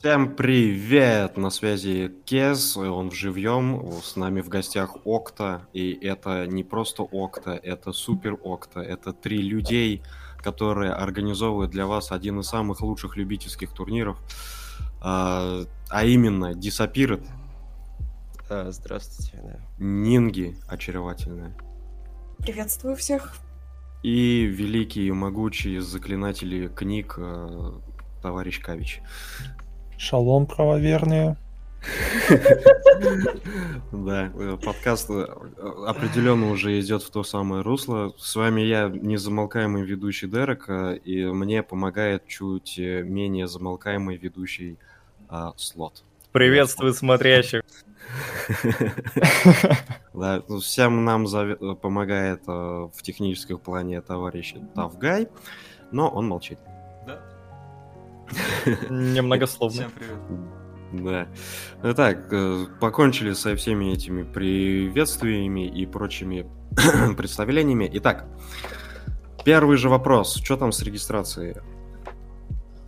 Всем привет! На связи Кес, он в живьем, с нами в гостях Окта, и это не просто Окта, это супер Окта, это три людей, которые организовывают для вас один из самых лучших любительских турниров, а, а именно Disappeared. А, здравствуйте. Да. Нинги очаровательная. Приветствую всех. И великий и могучий заклинатели книг э, товарищ Кавич. Шалом, правоверные. Да, э, подкаст э, определенно уже идет в то самое русло. С вами я, незамолкаемый ведущий Дерек, э, и мне помогает чуть менее замолкаемый ведущий а, Слот. Приветствую смотрящих. Да, ну, всем нам помогает в техническом плане товарищ Тавгай, но он молчит. Немногословно. Всем привет. Да. Итак, э, покончили со всеми этими приветствиями и прочими представлениями. Итак, первый же вопрос. Что там с регистрацией?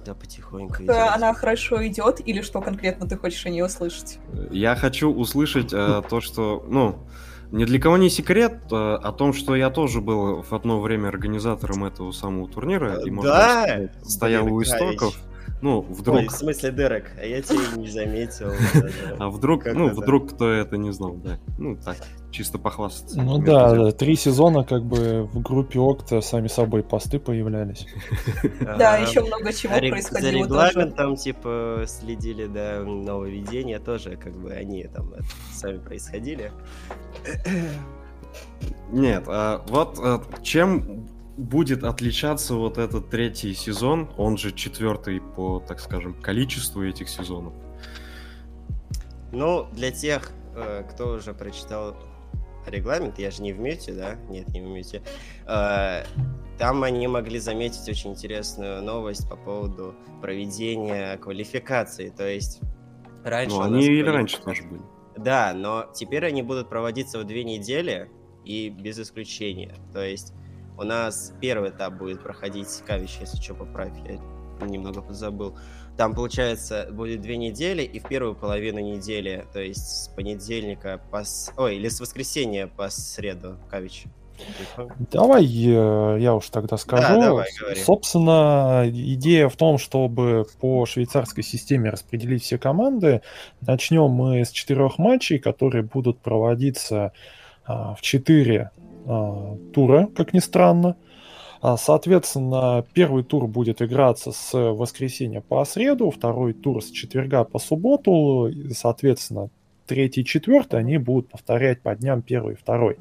Да, потихоньку идет. Она хорошо идет, или что конкретно ты хочешь о ней услышать? Я хочу услышать э, то, что, ну, ни для кого не секрет э, о том, что я тоже был в одно время организатором этого самого турнира. И, можно да? сказать, стоял у истоков. Ну, вдруг... Ой, в смысле, Дерек, а я тебя не заметил. А вдруг, ну, вдруг кто это не знал, да. Ну, так, чисто похвастаться. Ну да, три сезона как бы в группе Окта сами собой посты появлялись. Да, еще много чего происходило За регламентом, типа, следили, да, нововведения тоже, как бы, они там сами происходили. Нет, а вот а, чем будет отличаться вот этот третий сезон, он же четвертый по, так скажем, количеству этих сезонов? Ну, для тех, э, кто уже прочитал регламент, я же не в мюте, да? Нет, не в мюте. Э, там они могли заметить очень интересную новость по поводу проведения квалификации. То есть раньше... Ну, они и раньше тоже были. Да, но теперь они будут проводиться в две недели и без исключения. То есть у нас первый этап будет проходить, Кавич, если что, поправь, я немного позабыл. Там, получается, будет две недели, и в первую половину недели, то есть с понедельника по... Ой, или с воскресенья по среду, Кавич. Давай э, я уж тогда скажу. Да, давай, Собственно, идея в том, чтобы по швейцарской системе распределить все команды. Начнем мы с четырех матчей, которые будут проводиться а, в четыре а, тура, как ни странно. А, соответственно, первый тур будет играться с воскресенья по среду, второй тур с четверга по субботу, и, соответственно, третий и четвертый они будут повторять по дням первый и второй.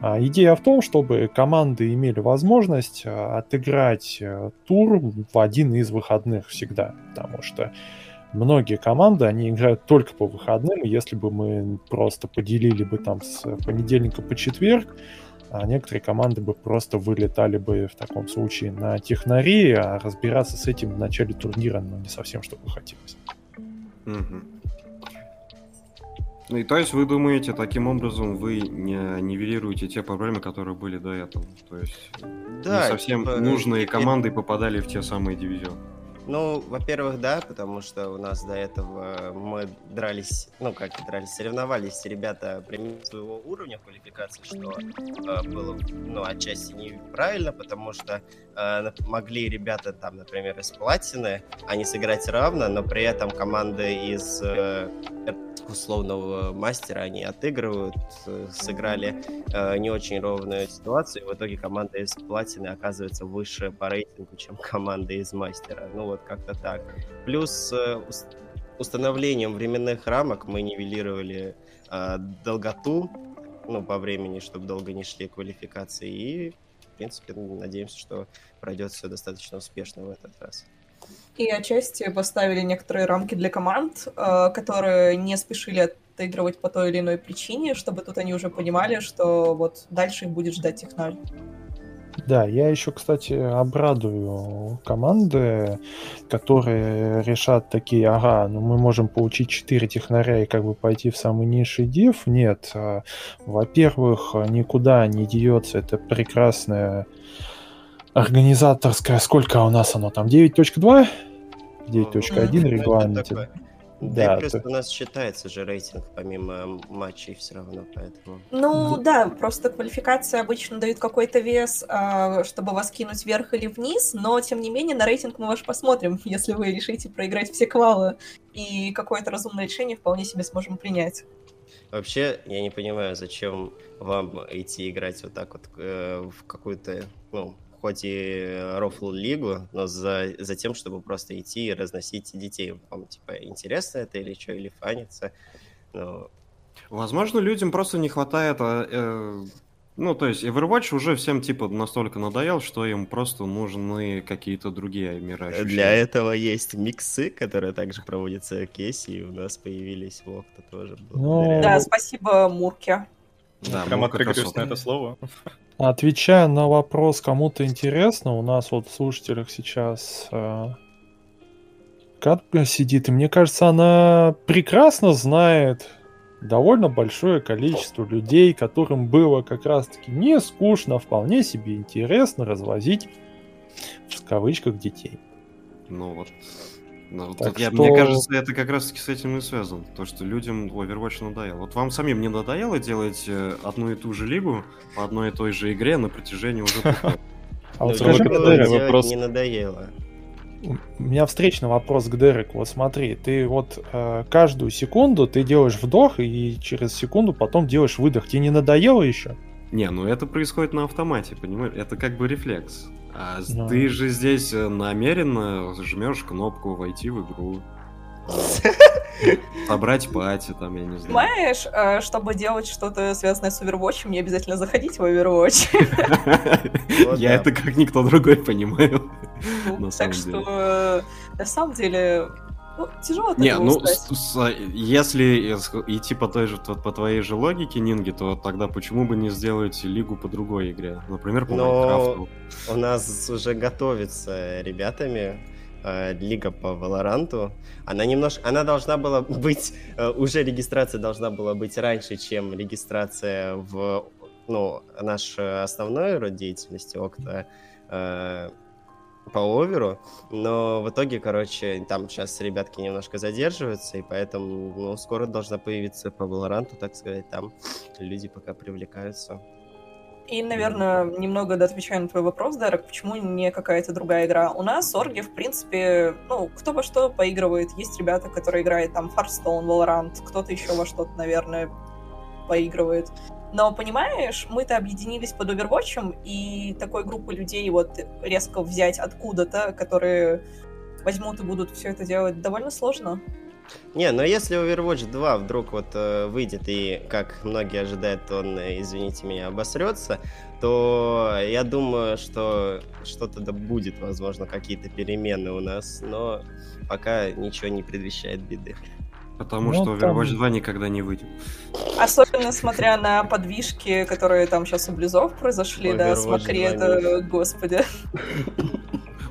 А, идея в том, чтобы команды имели возможность отыграть э, тур в один из выходных всегда, потому что многие команды, они играют только по выходным, если бы мы просто поделили бы там с понедельника по четверг, а некоторые команды бы просто вылетали бы в таком случае на технари, а разбираться с этим в начале турнира ну, не совсем что бы хотелось. Угу. Ну и то есть вы думаете, таким образом вы не нивелируете те проблемы, которые были до этого? То есть да, не совсем типа, нужные команды попадали в те самые дивизионы? Ну, во-первых, да, потому что у нас до этого мы дрались, ну, как дрались, соревновались. Ребята примерно своего уровня квалификации, что э, было, ну, отчасти неправильно, потому что э, могли ребята там, например, из платины, они сыграть равно, но при этом команды из э, условного мастера они отыгрывают, э, сыграли э, не очень ровную ситуацию, и в итоге команда из платины оказывается выше по рейтингу, чем команда из мастера. Ну вот как-то так. Плюс э, установлением временных рамок мы нивелировали э, долготу, ну, по времени, чтобы долго не шли квалификации, и, в принципе, надеемся, что пройдет все достаточно успешно в этот раз. И отчасти поставили некоторые рамки для команд, э, которые не спешили отыгрывать по той или иной причине, чтобы тут они уже понимали, что вот дальше их будет ждать технарь. Да, я еще, кстати, обрадую команды, которые решат такие, ага, ну мы можем получить 4 технаря и как бы пойти в самый низший див. Нет, э, во-первых, никуда не деется это прекрасное организаторская, сколько у нас оно там, 9.2? 9.1 регламенте. Да, да плюс у нас считается же рейтинг помимо матчей все равно, поэтому... Ну да, просто квалификация обычно дают какой-то вес, а, чтобы вас кинуть вверх или вниз, но тем не менее на рейтинг мы ваш посмотрим, если вы решите проиграть все квалы, и какое-то разумное решение вполне себе сможем принять. Вообще, я не понимаю, зачем вам идти играть вот так вот э, в какую-то, ну, хоть и рофл лигу, но за, за тем, чтобы просто идти и разносить детей. Вам, типа, интересно это или что, или фанится. Но... Возможно, людям просто не хватает... А, э, ну, то есть Overwatch уже всем, типа, настолько надоел, что им просто нужны какие-то другие ощущения. Для этого есть миксы, которые также проводятся в Кейсе, и у нас появились в Окта тоже. Ну... Да, спасибо Мурке. Да, Прям отыгрываюсь на это слово. Отвечая на вопрос, кому-то интересно, у нас вот в слушателях сейчас э, Катка сидит, и мне кажется, она прекрасно знает довольно большое количество людей, которым было как раз-таки не скучно, вполне себе интересно развозить в кавычках детей. Ну вот, ну, так я, что... Мне кажется, это как раз-таки с этим и связано. То, что людям Overwatch надоело. Вот вам самим не надоело делать э, одну и ту же лигу по одной и той же игре на протяжении уже А вот скажи, вопрос... не надоело. У меня встречный вопрос к Дереку. Вот смотри, ты вот э, каждую секунду ты делаешь вдох, и через секунду потом делаешь выдох. Тебе не надоело еще? Не, ну это происходит на автомате, понимаешь? Это как бы рефлекс. А Но... ты же здесь э, намеренно жмешь кнопку войти в игру. Собрать пати, там, я не знаю. Понимаешь, э, чтобы делать что-то связанное с Overwatch, мне обязательно заходить в Overwatch. Я это как никто другой понимаю. Ну, так что, э, на самом деле, ну, тяжело Не, ну, с, с, если идти по той же, по твоей же логике, Нинги, то тогда почему бы не сделать лигу по другой игре? Например, по Но Майнкрафту. у нас уже готовится ребятами э, лига по Валоранту. Она немножко, она должна была быть, э, уже регистрация должна была быть раньше, чем регистрация в, ну, наш основной род деятельности, Окта, э, по оверу, но в итоге, короче, там сейчас ребятки немножко задерживаются, и поэтому ну, скоро должна появиться по Valorant, так сказать, там люди пока привлекаются. И, наверное, немного отвечаю на твой вопрос, Дарек, почему не какая-то другая игра? У нас орги, в принципе, ну, кто во что поигрывает. Есть ребята, которые играют там Hearthstone, Valorant, кто-то еще во что-то, наверное, поигрывает. Но, понимаешь, мы-то объединились под Overwatch, и такой группы людей вот резко взять откуда-то, которые возьмут и будут все это делать, довольно сложно. Не, но если Overwatch 2 вдруг вот э, выйдет и, как многие ожидают, он, э, извините меня, обосрется, то я думаю, что что-то да будет, возможно, какие-то перемены у нас, но пока ничего не предвещает беды. Потому ну, что Overwatch там... 2 никогда не выйдет. Особенно смотря на подвижки, которые там сейчас у Близов произошли, Overwatch да, смотри, это, господи.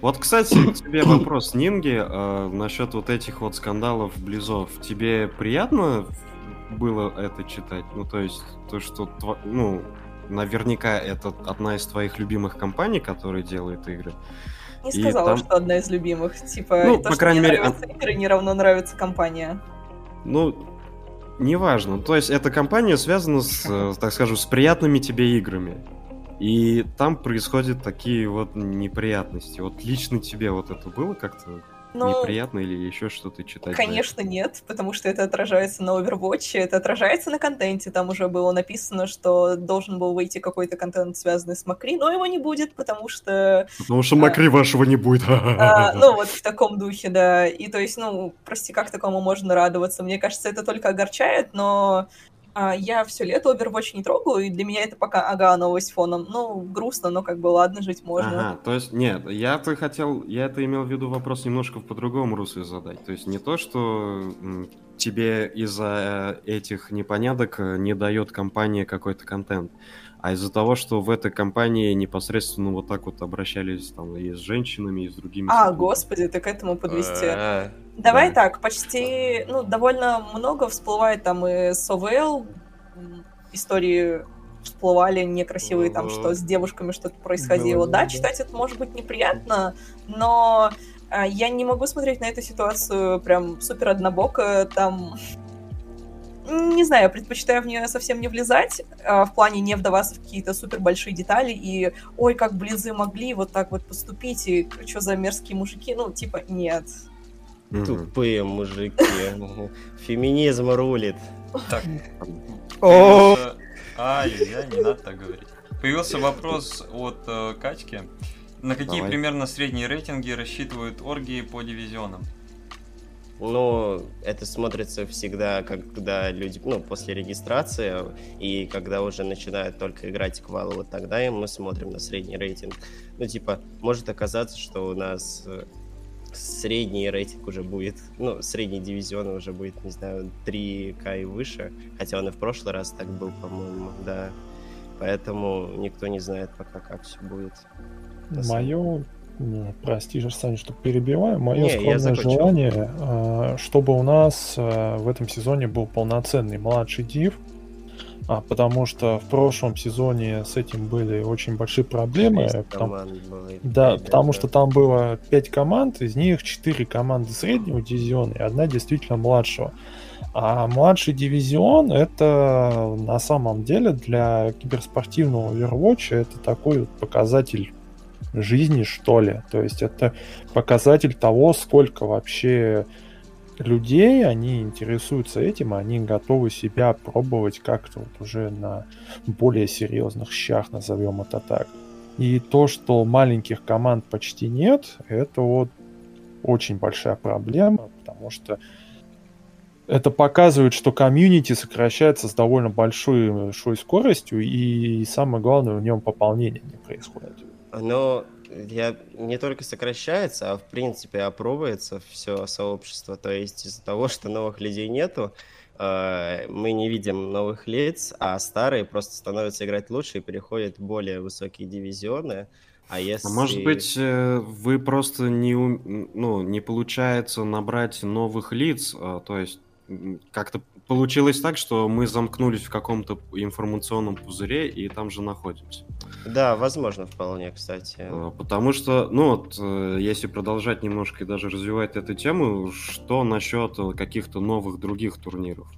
Вот, кстати, тебе вопрос, Нинги, э, насчет вот этих вот скандалов Близов. Тебе приятно было это читать? Ну, то есть, то, что, ну, наверняка это одна из твоих любимых компаний, которые делают игры. Не сказала, там... что одна из любимых. Типа, ну, то, по что крайней мне мере, нравятся игры, не равно нравится компания. Ну, неважно. То есть эта компания связана с, э, так скажем, с приятными тебе играми. И там происходят такие вот неприятности. Вот лично тебе вот это было как-то ну, неприятно или еще что-то читать? Конечно, нет, потому что это отражается на Overwatch, это отражается на контенте. Там уже было написано, что должен был выйти какой-то контент, связанный с Макри, но его не будет, потому что... Потому что Макри а, вашего не будет. А, ну, вот в таком духе, да. И то есть, ну, прости, как такому можно радоваться? Мне кажется, это только огорчает, но я все лето Overwatch не трогаю, и для меня это пока ага, новость фоном. Ну, грустно, но как бы ладно, жить можно. Ага, то есть, нет, я бы хотел, я это имел в виду вопрос немножко в по-другому русле задать. То есть не то, что тебе из-за этих непоняток э, не дает компания какой-то контент, а из-за того, что в этой компании непосредственно вот так вот обращались там и с женщинами, и с другими... А, сотрудниками. господи, ты к этому подвести. А, Давай да. так, почти, ну, довольно много всплывает там и с ОВЛ, истории всплывали некрасивые, там, что с девушками что-то происходило. Да, читать это может быть неприятно, но А, я не могу смотреть на эту ситуацию прям супер однобоко, там... Не знаю, я предпочитаю в нее совсем не влезать, а, в плане не вдаваться в какие-то супер большие детали и ой, как близы могли вот так вот поступить, и что за мерзкие мужики, ну, типа, нет. Тупые мужики. Феминизм рулит. Так. О! Ай, я не надо так говорить. Появился вопрос от э, Катьки. На какие Давай. примерно средние рейтинги рассчитывают оргии по дивизионам? Ну, это смотрится всегда, когда люди, ну, после регистрации, и когда уже начинают только играть квалы, вот тогда и мы смотрим на средний рейтинг. Ну, типа, может оказаться, что у нас э, средний рейтинг уже будет, ну, средний дивизион уже будет, не знаю, 3К и выше, хотя он и в прошлый раз так был, по-моему, да. Поэтому никто не знает пока, как все будет. Мое, прости же, Саня, что перебиваю, мое не, скромное желание, а, чтобы у нас а, в этом сезоне был полноценный младший див, а, потому что в прошлом сезоне с этим были очень большие проблемы. Потому, да, потому что там было 5 команд, из них 4 команды среднего дивизиона и одна действительно младшего. А младший дивизион это на самом деле для киберспортивного Overwatch это такой вот показатель жизни, что ли. То есть это показатель того, сколько вообще людей, они интересуются этим, они готовы себя пробовать как-то вот уже на более серьезных щах, назовем это так. И то, что маленьких команд почти нет, это вот очень большая проблема, потому что это показывает, что комьюнити сокращается с довольно большой, большой скоростью, и самое главное, в нем пополнение не происходит. Оно я, не только сокращается, а в принципе опробуется все сообщество. То есть из-за того, что новых людей нету, э, мы не видим новых лиц, а старые просто становятся играть лучше и переходят в более высокие дивизионы. А если... А может быть, э, вы просто не, ну, не получается набрать новых лиц, а, то есть как-то получилось так, что мы замкнулись в каком-то информационном пузыре и там же находимся. Да, возможно, вполне, кстати. А, потому что, ну вот, э, если продолжать немножко и даже развивать эту тему, что насчет каких-то новых других турниров?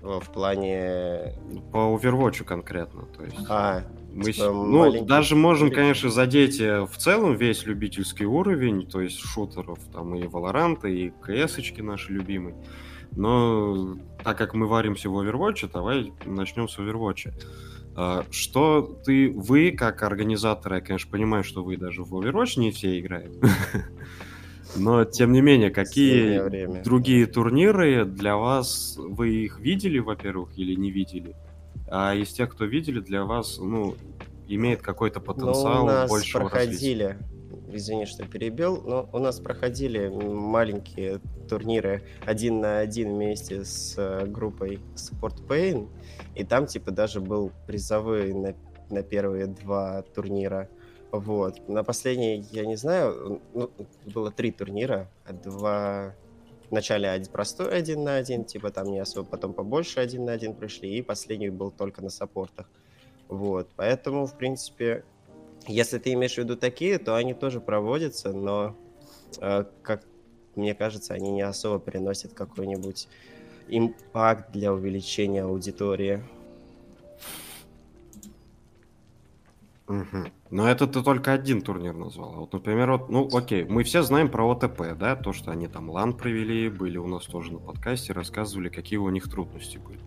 В плане... По Overwatch конкретно, то есть... А, мы, типа ну, даже можем, конечно, задеть э, в целом весь любительский уровень, то есть шутеров, там и Valorant, и КС-очки наши любимые. Но так как мы варимся в Overwatch, давай начнем с Overwatch. А, что ты, вы, как организаторы, я, конечно, понимаю, что вы даже в Overwatch не все играют. Но, тем не менее, какие другие турниры для вас, вы их видели, во-первых, или не видели? А из тех, кто видели, для вас, ну, имеет какой-то потенциал ну, большего проходили, развития? Извини, что перебил, но у нас проходили маленькие турниры один на один вместе с э, группой Sport Pain, и там, типа, даже был призовой на, на первые два турнира. Вот. На последний, я не знаю, ну, было три турнира, два... Вначале один простой один на один, типа там не особо, потом побольше один на один пришли, и последний был только на саппортах. Вот, поэтому, в принципе, если ты имеешь в виду такие, то они тоже проводятся, но, э, как мне кажется, они не особо приносят какой-нибудь impact для увеличения аудитории. Угу. Но это ты только один турнир назвал. Вот, например, вот, ну, окей, мы все знаем про ОТП, да, то, что они там LAN провели, были у нас тоже на подкасте, рассказывали, какие у них трудности были.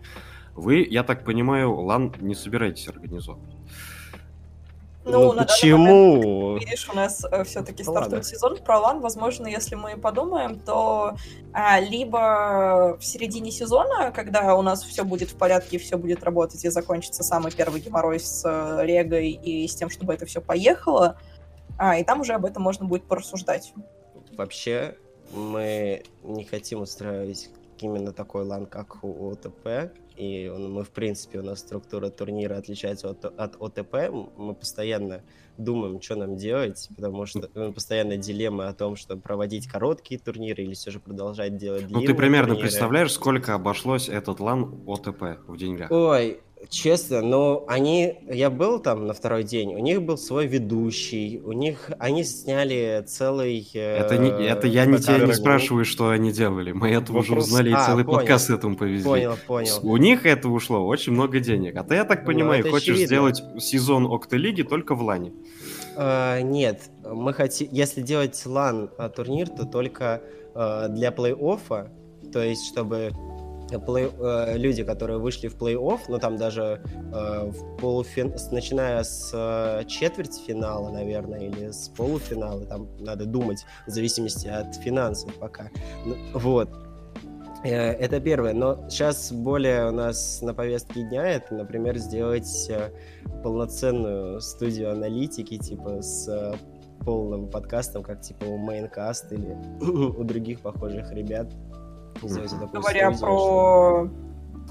Вы, я так понимаю, LAN не собираетесь организовывать. Ну, ну почему? Момент, видишь, у нас э, все-таки ну, стартует ладно. сезон. Про LAN, возможно, если мы подумаем, то а, либо в середине сезона, когда у нас все будет в порядке, все будет работать и закончится самый первый геморрой с э, регой и с тем, чтобы это все поехало, а, и там уже об этом можно будет порассуждать. Вообще, мы не хотим устраивать именно такой лан, как у ОТП, и мы, в принципе, у нас структура турнира отличается от, от ОТП, мы постоянно думаем, что нам делать, потому что ну, постоянно дилемма о том, что проводить короткие турниры или все же продолжать делать длинные Ну, ты примерно турниры. представляешь, сколько обошлось этот LAN ОТП в деньгах? Ой, Честно, но они, я был там на второй день, у них был свой ведущий, у них, они сняли целый... Это, не, это я не тебя не спрашиваю, что они делали, мы это Вопрос... уже узнали, а, и целый понял. подкаст этому повезли. Понял, понял. У них это ушло очень много денег, а ты, я так ну, понимаю, ну, хочешь очевидно. сделать сезон Октолиги только в лане. Э, нет, мы хотим, если делать LAN турнир, то только uh, для плей-оффа, то есть чтобы плей, э, люди, которые вышли в плей-офф, ну там даже э, в полуфин... начиная с э, четвертьфинала, наверное, или с полуфинала, там надо думать в зависимости от финансов пока. Ну, вот. Э, это первое. Но сейчас более у нас на повестке дня это, например, сделать э, полноценную студию аналитики, типа с э, полным подкастом, как типа у Maincast или у других похожих ребят. Говоря про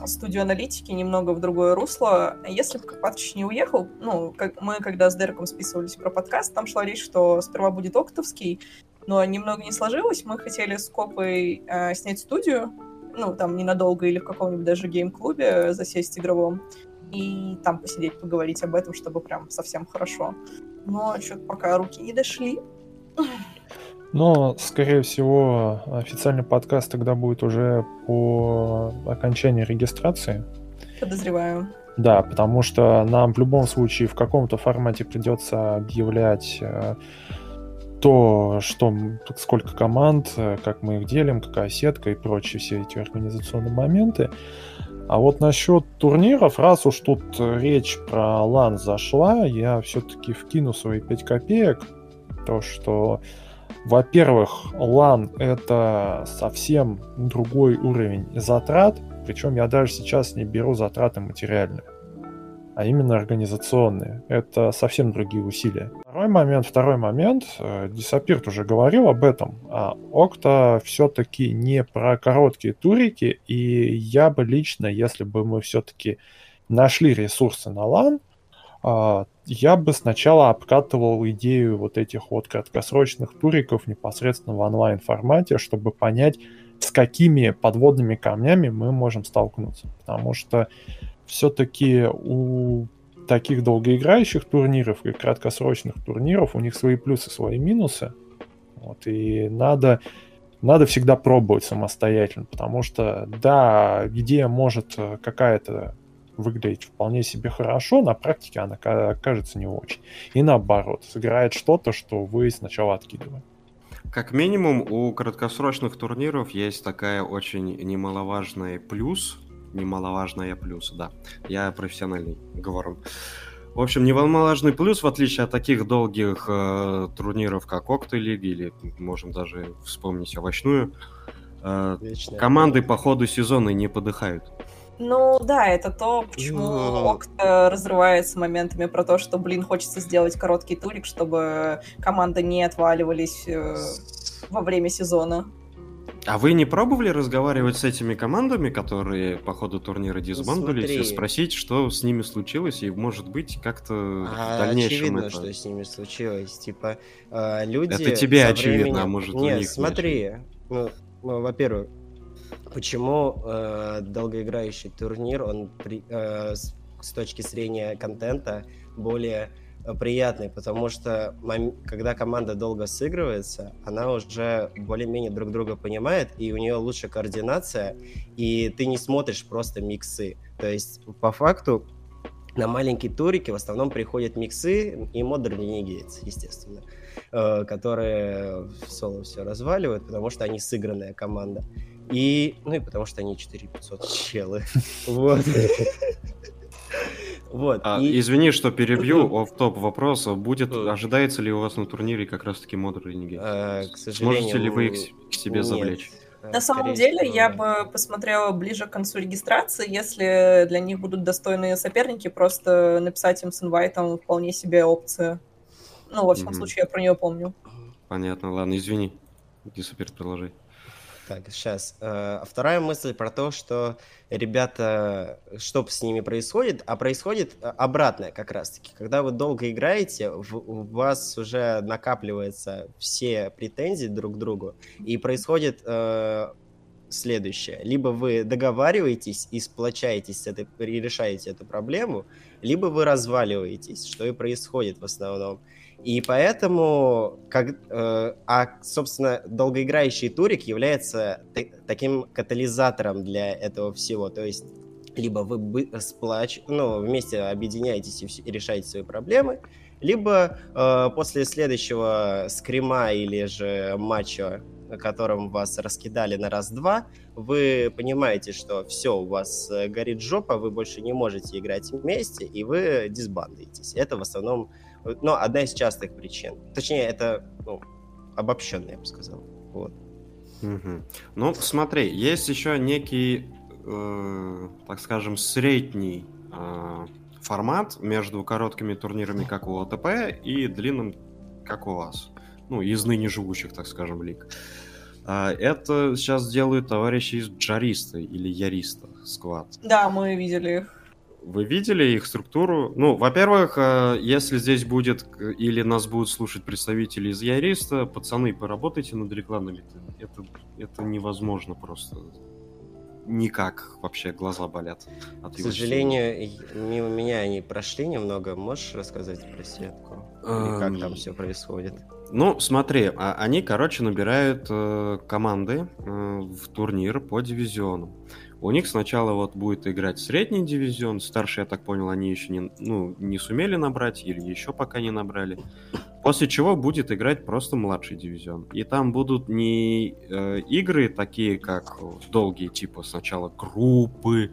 студию аналитики немного в другое русло. Если бы Копатыч не уехал, ну, как мы когда с Дереком списывались про подкаст, там шла речь, что сперва будет Октовский, но немного не сложилось. Мы хотели с Копой э, снять студию, ну, там ненадолго или в каком-нибудь даже гейм-клубе засесть игровом, и там посидеть, поговорить об этом, чтобы прям совсем хорошо. Но что-то пока руки не дошли. Но, скорее всего, официальный подкаст тогда будет уже по окончании регистрации. Подозреваю. Да, потому что нам в любом случае в каком-то формате придется объявлять э, то, что сколько команд, э, как мы их делим, какая сетка и прочие все эти организационные моменты. А вот насчет турниров, раз уж тут речь про лан зашла, я все-таки вкину свои 5 копеек. То, что во-первых, LAN — это совсем другой уровень затрат, причем я даже сейчас не беру затраты материальные, а именно организационные. Это совсем другие усилия. Второй момент, второй момент, э, Дисапирт уже говорил об этом, а Окта все-таки не про короткие турики, и я бы лично, если бы мы все-таки нашли ресурсы на LAN, я бы сначала обкатывал идею вот этих вот краткосрочных туриков непосредственно в онлайн-формате, чтобы понять, с какими подводными камнями мы можем столкнуться. Потому что все-таки у таких долгоиграющих турниров и краткосрочных турниров у них свои плюсы, свои минусы. Вот, и надо, надо всегда пробовать самостоятельно, потому что, да, идея может э, какая-то выглядеть вполне себе хорошо, на практике она кажется не очень. И наоборот, сыграет что-то, что вы сначала откидывали. Как минимум, у краткосрочных турниров есть такая очень немаловажная плюс, немаловажная плюс, да. Я профессиональный говорю. В общем, немаловажный плюс, в отличие от таких долгих э, турниров, как Лиги, или можем даже вспомнить овощную, э, команды по ходу сезона не подыхают. Ну да, это то, почему Но... Окта разрывается моментами про то, что, блин, хочется сделать короткий турик, чтобы команды не отваливались э, во время сезона. А вы не пробовали разговаривать с этими командами, которые по ходу турнира дисбандулись, ну, и спросить, что с ними случилось, и, может быть, как-то а, в дальнейшем очевидно, это... что с ними случилось. Типа, э, люди... Это тебе очевидно, временем... а может, Нет, у них смотри, ну, ну, во-первых, почему э, долгоиграющий турнир, он при, э, с, точки зрения контента более э, приятный, потому что когда команда долго сыгрывается, она уже более-менее друг друга понимает, и у нее лучше координация, и ты не смотришь просто миксы. То есть, по факту, на маленькие турики в основном приходят миксы и Modern Renegades, естественно, э, которые в соло все разваливают, потому что они сыгранная команда. И, ну и потому что они 4500 челы. Вот. Вот. А, и... Извини, что перебью, в топ вопрос. Будет, ожидается ли у вас на турнире как раз-таки модуль Renegade? А, к сожалению... Сможете ли вы их к себе нет. завлечь? На самом деле, всего, я бы посмотрела ближе к концу регистрации, если для них будут достойные соперники, просто написать им с инвайтом вполне себе опция. Ну, во всяком mm-hmm. случае, я про нее помню. Понятно, ладно, извини. Иди супер, продолжай. Так, сейчас. А вторая мысль про то, что ребята, что с ними происходит, а происходит э, обратное как раз-таки. Когда вы долго играете, у вас уже накапливаются все претензии друг к другу, и происходит э, следующее. Либо вы договариваетесь и сплочаетесь с этой, и решаете эту проблему, либо вы разваливаетесь, что и происходит в основном. И поэтому, как, э, а, собственно, долгоиграющий турик является таким катализатором для этого всего. То есть, либо вы сплач, ну, вместе объединяетесь и, и решаете свои проблемы, либо э, после следующего скрима или же матча, на котором вас раскидали на раз-два, вы понимаете, что все, у вас э, горит жопа, вы больше не можете играть вместе, и вы дисбандуетесь. Это в основном, ну, одна из частых причин. Точнее, это ну, обобщенно, я бы сказал. Вот. Угу. Ну, смотри, есть еще некий, э, так скажем, средний э, формат между короткими турнирами, как у ОТП, и длинным, как у вас. Ну, из ныне живущих, так скажем, лиг. А, это сейчас делают товарищи из Джариста или Яриста сквад. Да, мы видели их. Вы видели их структуру? Ну, во-первых, а, если здесь будет или нас будут слушать представители из Яриста, пацаны, поработайте над рекламными. Это, это невозможно просто никак вообще глаза болят. От К сожалению, мимо меня они прошли немного. Можешь рассказать про сетку? Или как там все происходит? Ну, смотри, а, они, короче, набирают э, команды э, в турнир по дивизиону. У них сначала вот будет играть средний дивизион, старший, я так понял, они еще не, ну, не сумели набрать или еще пока не набрали. После чего будет играть просто младший дивизион. И там будут не э, игры такие, как долгие, типа сначала группы,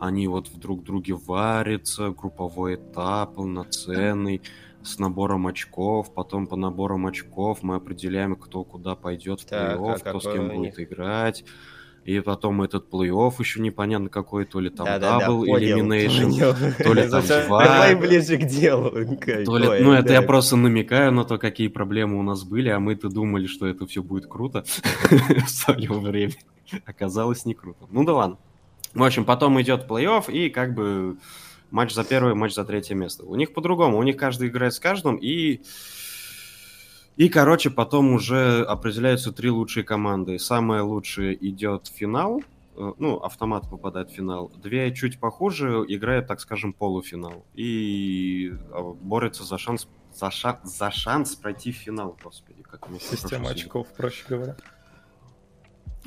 они вот в друг друге варятся, групповой этап, полноценный, с набором очков, потом по наборам очков мы определяем, кто куда пойдет в плей-офф, а кто с кем будет играть. И потом этот плей-офф еще непонятно какой, то ли там да, double да, elimination, то ли там два. Давай ближе к делу. То ли, ну, это я просто намекаю на то, какие проблемы у нас были, а мы-то думали, что это все будет круто в свое время. Оказалось, не круто. Ну да ладно. В общем, потом идет плей-офф, и как бы матч за первое, матч за третье место. У них по-другому. У них каждый играет с каждым, и и, короче, потом уже определяются три лучшие команды. Самая лучшая идет финал, э, ну, автомат попадает в финал. Две чуть похуже играют, так скажем, полуфинал. И а, борются за шанс, за, ша, за шанс пройти в финал, господи. Как Система очков, проще говоря.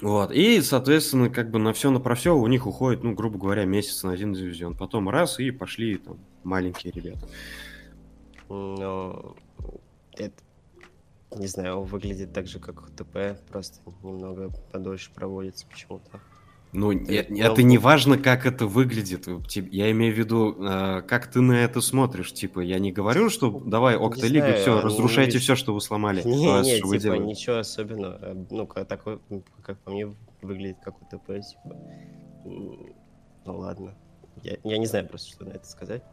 Вот, и, соответственно, как бы на все на про все у них уходит, ну, грубо говоря, месяц на один дивизион. Потом раз, и пошли там маленькие ребята. Но это не знаю, он выглядит так же, как ТП, просто немного подольше проводится почему-то. Ну, это, это не важно, как это выглядит. Я имею в виду, э, как ты на это смотришь. Типа, я не говорю, что давай, Октолига, все, разрушайте все, что вы сломали. Не, не, типа, делаете. ничего особенного. Э, ну, такой, как по мне, выглядит как у ТП, типа. Ну, ладно. Я, я не знаю просто, что на это сказать.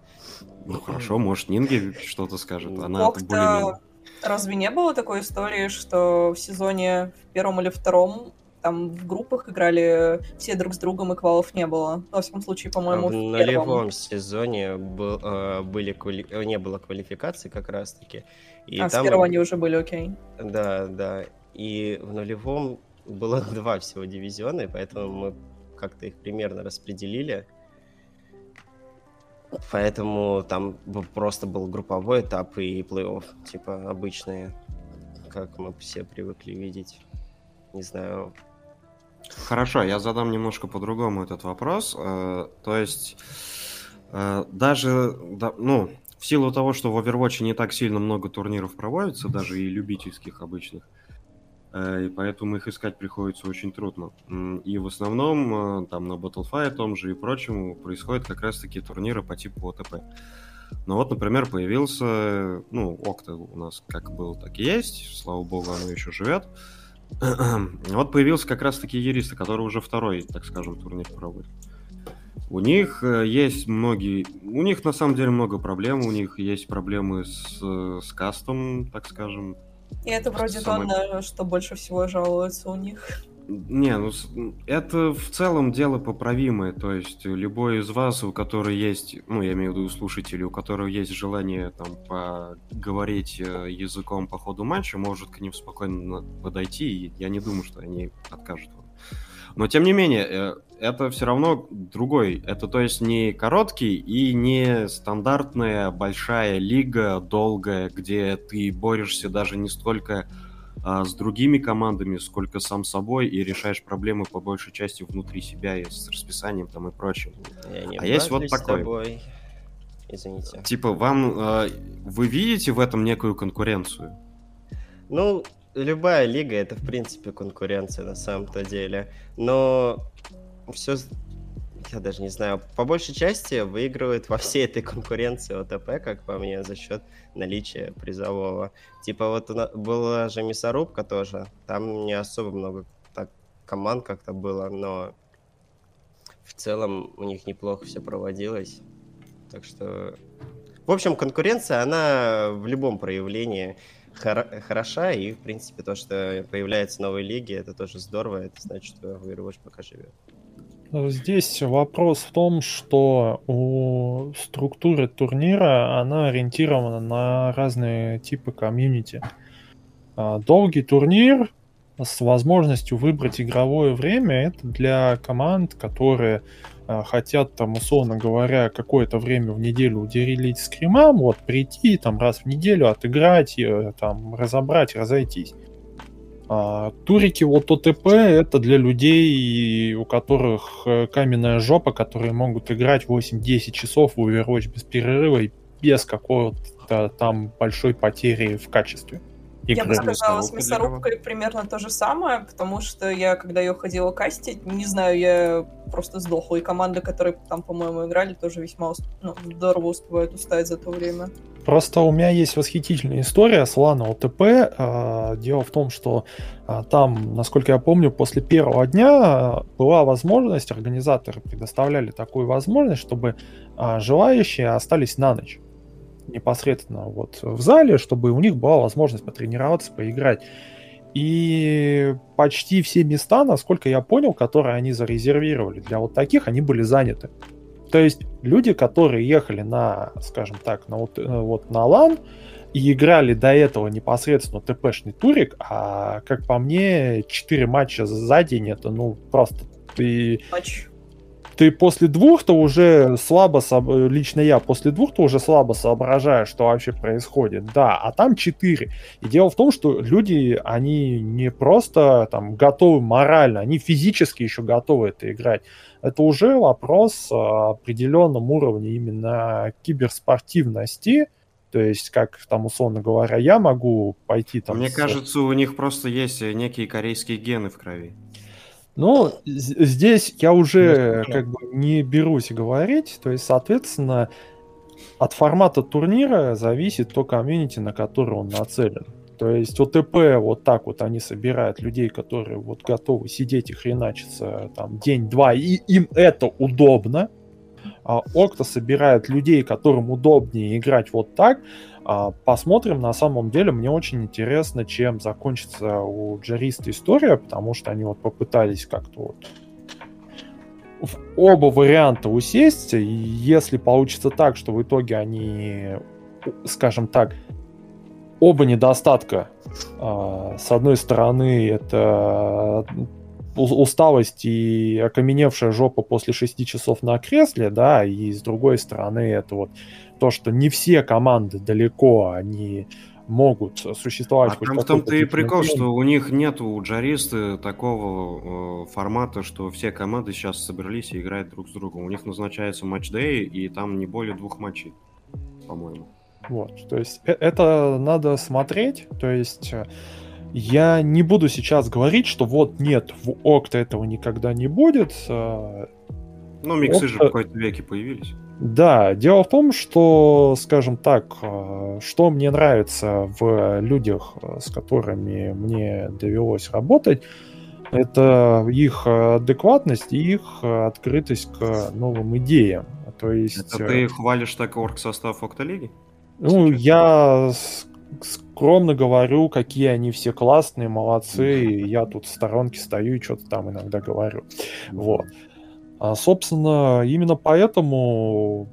Ну, хорошо, может, Нинги что-то скажет. Она более Разве не было такой истории, что в сезоне в первом или втором там в группах играли все друг с другом, и квалов не было. Во всяком случае, по-моему, в, в нулевом сезоне был, э, были квали... не было квалификации как раз-таки. И а, там... с первого они уже были, окей. Да, да. И в нулевом было два всего дивизиона, и поэтому мы как-то их примерно распределили. Поэтому там просто был групповой этап и плей-офф, типа обычные, как мы все привыкли видеть. Не знаю. Хорошо, я задам немножко по-другому этот вопрос. Э, то есть э, даже, ну, в силу того, что в Overwatch не так сильно много турниров проводится, даже и любительских обычных, и поэтому их искать приходится очень трудно. И в основном э, там на Battlefy том же и прочему происходят как раз-таки турниры по типу ОТП. Ну вот, например, появился, ну, Окта у нас как был, так и есть, слава богу, оно еще живет. вот появился как раз-таки Ериста, который уже второй, так скажем, турнир проводит. У них э, есть многие... У них на самом деле много проблем. У них есть проблемы с, с кастом, так скажем. И это вроде Самое... то, на что больше всего жалуются у них. Не, ну это в целом дело поправимое. То есть любой из вас, у которого есть, ну я имею в виду слушателей, у которого есть желание там поговорить э, языком по ходу матча, может к ним спокойно подойти, и я не думаю, что они откажут вам. Но тем не менее, э, это все равно другой. Это то есть не короткий и не стандартная большая лига долгая, где ты борешься даже не столько а, с другими командами, сколько сам собой и решаешь проблемы по большей части внутри себя и с расписанием там и прочим. а есть вот такой. Тобой. Извините. Типа вам э, вы видите в этом некую конкуренцию? Ну, любая лига это в принципе конкуренция на самом-то деле, но все я даже не знаю, по большей части выигрывает во всей этой конкуренции ОТП, как по мне, за счет наличия призового. Типа вот была же мясорубка тоже, там не особо много так команд как-то было, но в целом у них неплохо все проводилось. Так что... В общем, конкуренция, она в любом проявлении хор- хороша, и, в принципе, то, что появляются новые лиги, это тоже здорово, это значит, что Overwatch пока живет. Здесь вопрос в том, что у структуры турнира она ориентирована на разные типы комьюнити. А, долгий турнир с возможностью выбрать игровое время это для команд, которые а, хотят там, условно говоря, какое-то время в неделю уделить скримам, вот прийти там раз в неделю отыграть, э, там разобрать, разойтись. А, турики вот ОТП это для людей, у которых э, каменная жопа, которые могут играть 8-10 часов в Overwatch без перерыва и без какой-то там большой потери в качестве. Я бы сказала, с мясорубкой примерно то же самое, потому что я, когда ее ходила кастить, не знаю, я просто сдохла. И команды, которые там, по-моему, играли, тоже весьма ну, здорово успевают устать за то время. Просто у меня есть восхитительная история с Лана ОТП. А, дело в том, что а, там, насколько я помню, после первого дня а, была возможность, организаторы предоставляли такую возможность, чтобы желающие остались на ночь непосредственно вот в зале, чтобы у них была возможность потренироваться, поиграть. И почти все места, насколько я понял, которые они зарезервировали для вот таких, они были заняты. То есть люди, которые ехали на, скажем так, на вот, э, вот на лан и играли до этого непосредственно ТПшный турик, а как по мне, 4 матча за день это ну просто ты... Матч ты после двух-то уже слабо, лично я после двух-то уже слабо соображаю, что вообще происходит. Да, а там четыре. И дело в том, что люди, они не просто там готовы морально, они физически еще готовы это играть. Это уже вопрос определенном уровне именно киберспортивности, то есть, как там, условно говоря, я могу пойти там... Мне с... кажется, у них просто есть некие корейские гены в крови. Ну, здесь я уже как бы не берусь говорить, то есть, соответственно, от формата турнира зависит то комьюнити, на которое он нацелен. То есть ОТП вот так вот они собирают людей, которые вот готовы сидеть и хреначиться там день-два, и им это удобно. А Окта собирает людей, которым удобнее играть вот так. А, посмотрим, на самом деле, мне очень интересно, чем закончится у Джариста история, потому что они вот попытались как-то вот в оба варианта усесть, и если получится так, что в итоге они, скажем так, оба недостатка, а, с одной стороны, это усталость и окаменевшая жопа после 6 часов на кресле, да, и с другой стороны, это вот то, что не все команды далеко, они могут существовать. А там в том-то и прикол, что у них нет у джаристы такого э, формата, что все команды сейчас собрались и играют друг с другом. У них назначается матч-дэй, и там не более двух матчей, по-моему. Вот, то есть э, это надо смотреть, то есть э, я не буду сейчас говорить, что вот нет, в Окта этого никогда не будет. Э, ну, миксы Окта... же в какой-то веке появились. Да, дело в том, что, скажем так, э, что мне нравится в людях, э, с которыми мне довелось работать, это их адекватность и их открытость к новым идеям. То есть... Это ты хвалишь так орг состав Октолиги? Ну, Сейчас? я скромно говорю, какие они все классные, молодцы, и я тут в сторонке стою и что-то там иногда говорю. Вот. А, собственно, именно поэтому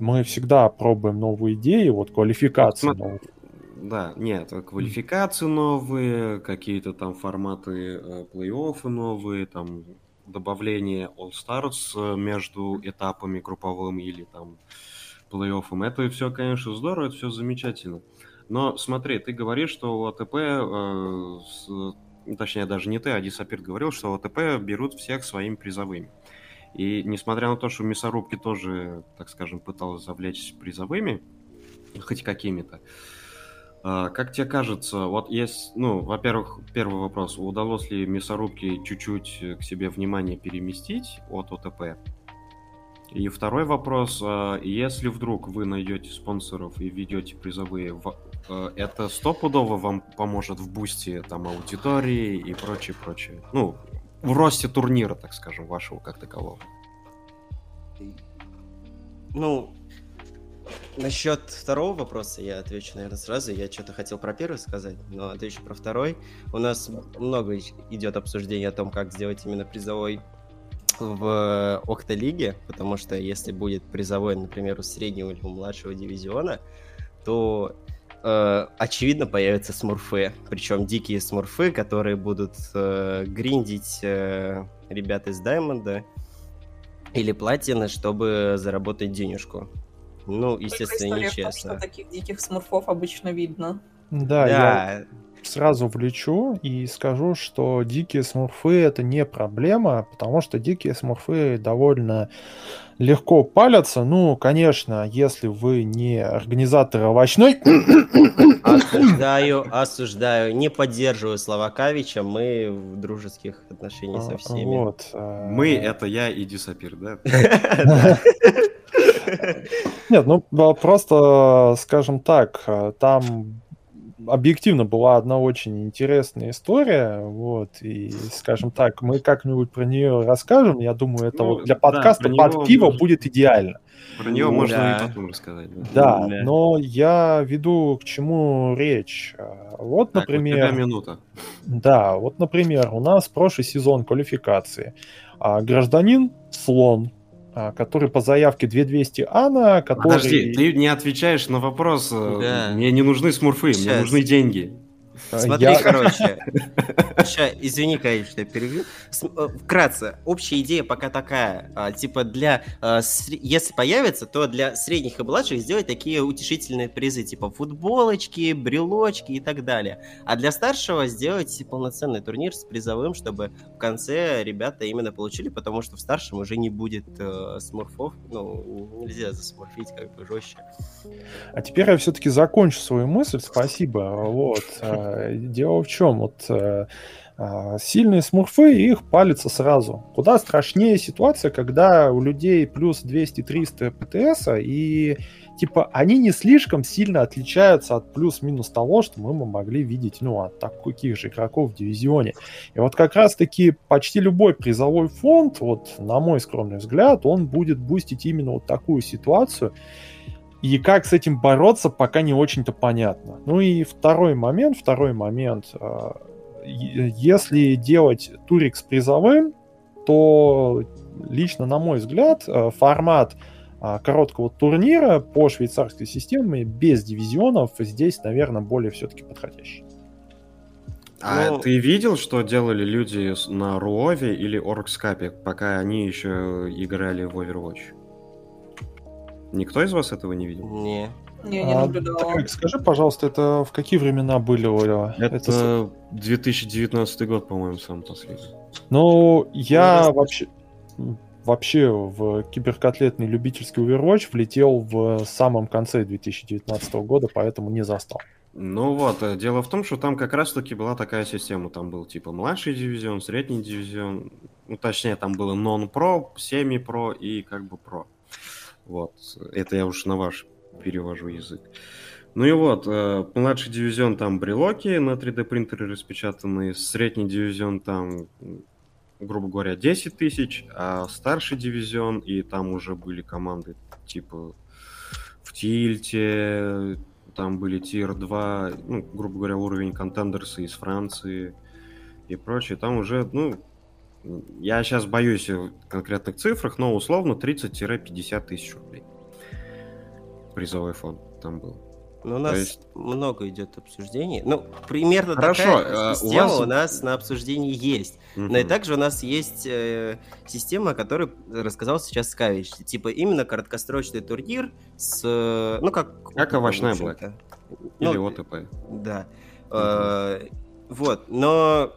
мы всегда пробуем новые идеи, вот квалификацию. Смотри, Да, нет, квалификации новые, какие-то там форматы э, плей-оффы новые, там добавление All Stars э, между этапами групповым или там плей-оффом. Это все, конечно, здорово, это все замечательно. Но смотри, ты говоришь, что у АТП, э, с, точнее даже не ты, а Дисапирт говорил, что у АТП берут всех своими призовыми. И несмотря на то, что мясорубки тоже, так скажем, пыталась завлечь призовыми, хоть какими-то, а, как тебе кажется, вот есть, ну, во-первых, первый вопрос, удалось ли мясорубке чуть-чуть к себе внимание переместить от ОТП? И второй вопрос, а, если вдруг вы найдете спонсоров и ведете призовые, а, это стопудово вам поможет в бусте там аудитории и прочее, прочее. Ну, в росте турнира, так скажем, вашего как такового. Ну, Насчет второго вопроса я отвечу, наверное, сразу. Я что-то хотел про первый сказать, но отвечу про второй. У нас много идет обсуждение о том, как сделать именно призовой в Окта-лиге, потому что если будет призовой, например, у среднего или у младшего дивизиона, то э, очевидно появятся смурфы, причем дикие смурфы, которые будут э, гриндить э, ребят из Даймонда или Платины, чтобы заработать денежку. Ну, естественно, нечестно. Том, что таких диких смурфов обычно видно. Да, да. я сразу влечу и скажу, что дикие смурфы это не проблема, потому что дикие смурфы довольно легко палятся. Ну, конечно, если вы не организатор овощной... Осуждаю, осуждаю. Не поддерживаю слова Кавича. Мы в дружеских отношениях со а, всеми. Вот. А, мы — это я и Дисапир, да? Нет, ну просто, скажем так, там объективно была одна очень интересная история, вот, и, скажем так, мы как-нибудь про нее расскажем, я думаю, это ну, вот для подкаста да, под пиво можно... будет идеально. Про нее ну, можно да. и потом рассказать. Да. Да, да, но я веду к чему речь. Вот, так, например... Вот минута. Да, вот, например, у нас прошлый сезон квалификации. А гражданин Слон а, который по заявке 2200 Ана, который... Подожди, ты не отвечаешь на вопрос. Э, да. Мне не нужны смурфы, Сейчас. мне нужны деньги. А, Смотри, я... короче. Сейчас, извини, конечно, я перебью. Э, вкратце, общая идея пока такая. А, типа для... А, если появится, то для средних и младших сделать такие утешительные призы, типа футболочки, брелочки и так далее. А для старшего сделать полноценный турнир с призовым, чтобы в конце ребята именно получили, потому что в старшем уже не будет э, смурфов. Ну, нельзя засмурфить как бы жестче. А теперь я все-таки закончу свою мысль. Спасибо. Вот. Дело в чем? Вот э, а, сильные смурфы, их палится сразу. Куда страшнее ситуация, когда у людей плюс 200-300 ПТС, и типа они не слишком сильно отличаются от плюс-минус того, что мы могли видеть, ну, от таких же игроков в дивизионе. И вот как раз-таки почти любой призовой фонд, вот на мой скромный взгляд, он будет бустить именно вот такую ситуацию. И как с этим бороться, пока не очень-то понятно. Ну и второй момент, второй момент. А, если делать турик с призовым, то лично, на мой взгляд, а, формат а, короткого турнира по швейцарской системе без дивизионов здесь, наверное, более все-таки подходящий. А ну, ты видел, что делали люди на Руове или Оркскапе, пока они еще играли в Overwatch? Никто из вас этого не видел? Не. Не, не а, наблюдала. Так, скажи, пожалуйста, это в какие времена были, Оля? Это, это 2019 год, по-моему, сам последний. Ну, я ну, вообще вообще в киберкотлетный любительский Overwatch влетел в самом конце 2019 года, поэтому не застал. Ну вот, э, дело в том, что там как раз-таки была такая система. Там был типа младший дивизион, средний дивизион, ну точнее там было нон-про, семи-про и как бы про. Вот, это я уж на ваш перевожу язык. Ну и вот, э, младший дивизион там брелоки на 3D принтере распечатанные, средний дивизион там, грубо говоря, 10 тысяч, а старший дивизион, и там уже были команды типа в Тильте, там были тир 2, ну, грубо говоря, уровень контендерса из Франции и прочее. Там уже, ну, я сейчас боюсь конкретных цифрах, но условно 30-50 тысяч рублей. Призовой фонд там был. Ну, у нас есть... много идет обсуждений. Ну, примерно Хорошо, такая система у, вас... у нас на обсуждении есть. Угу. Но и также у нас есть э, система, о которой рассказал сейчас Скавич. Типа именно короткосрочный турнир с... Э, ну, как... Как овощная блэк. Или ну, ОТП. Да. Угу. Э, вот, но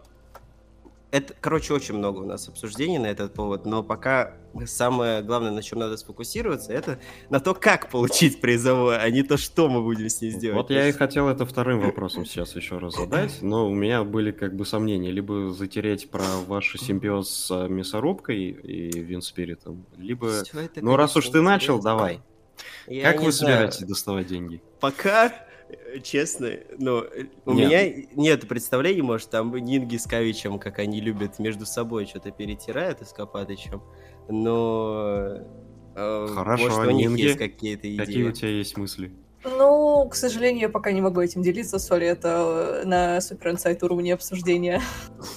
это, короче, очень много у нас обсуждений на этот повод, но пока самое главное, на чем надо сфокусироваться, это на то, как получить призовое, а не то, что мы будем с ней сделать. Вот я и хотел это вторым вопросом сейчас еще раз задать, но у меня были как бы сомнения, либо затереть про ваш симбиоз с мясорубкой и Винспиритом, либо... ну, раз уж ты начал, давай. Я как вы собираетесь доставать деньги? Пока честно, но э, у нет. меня нет представления, может, там Нинги с Кавичем, как они любят между собой что-то перетирают и с Копатычем, но э, Хорошо, может, у них есть какие-то идеи. Какие у тебя есть мысли? Ну, к сожалению, я пока не могу этим делиться, соли это на супер инсайт уровне обсуждения.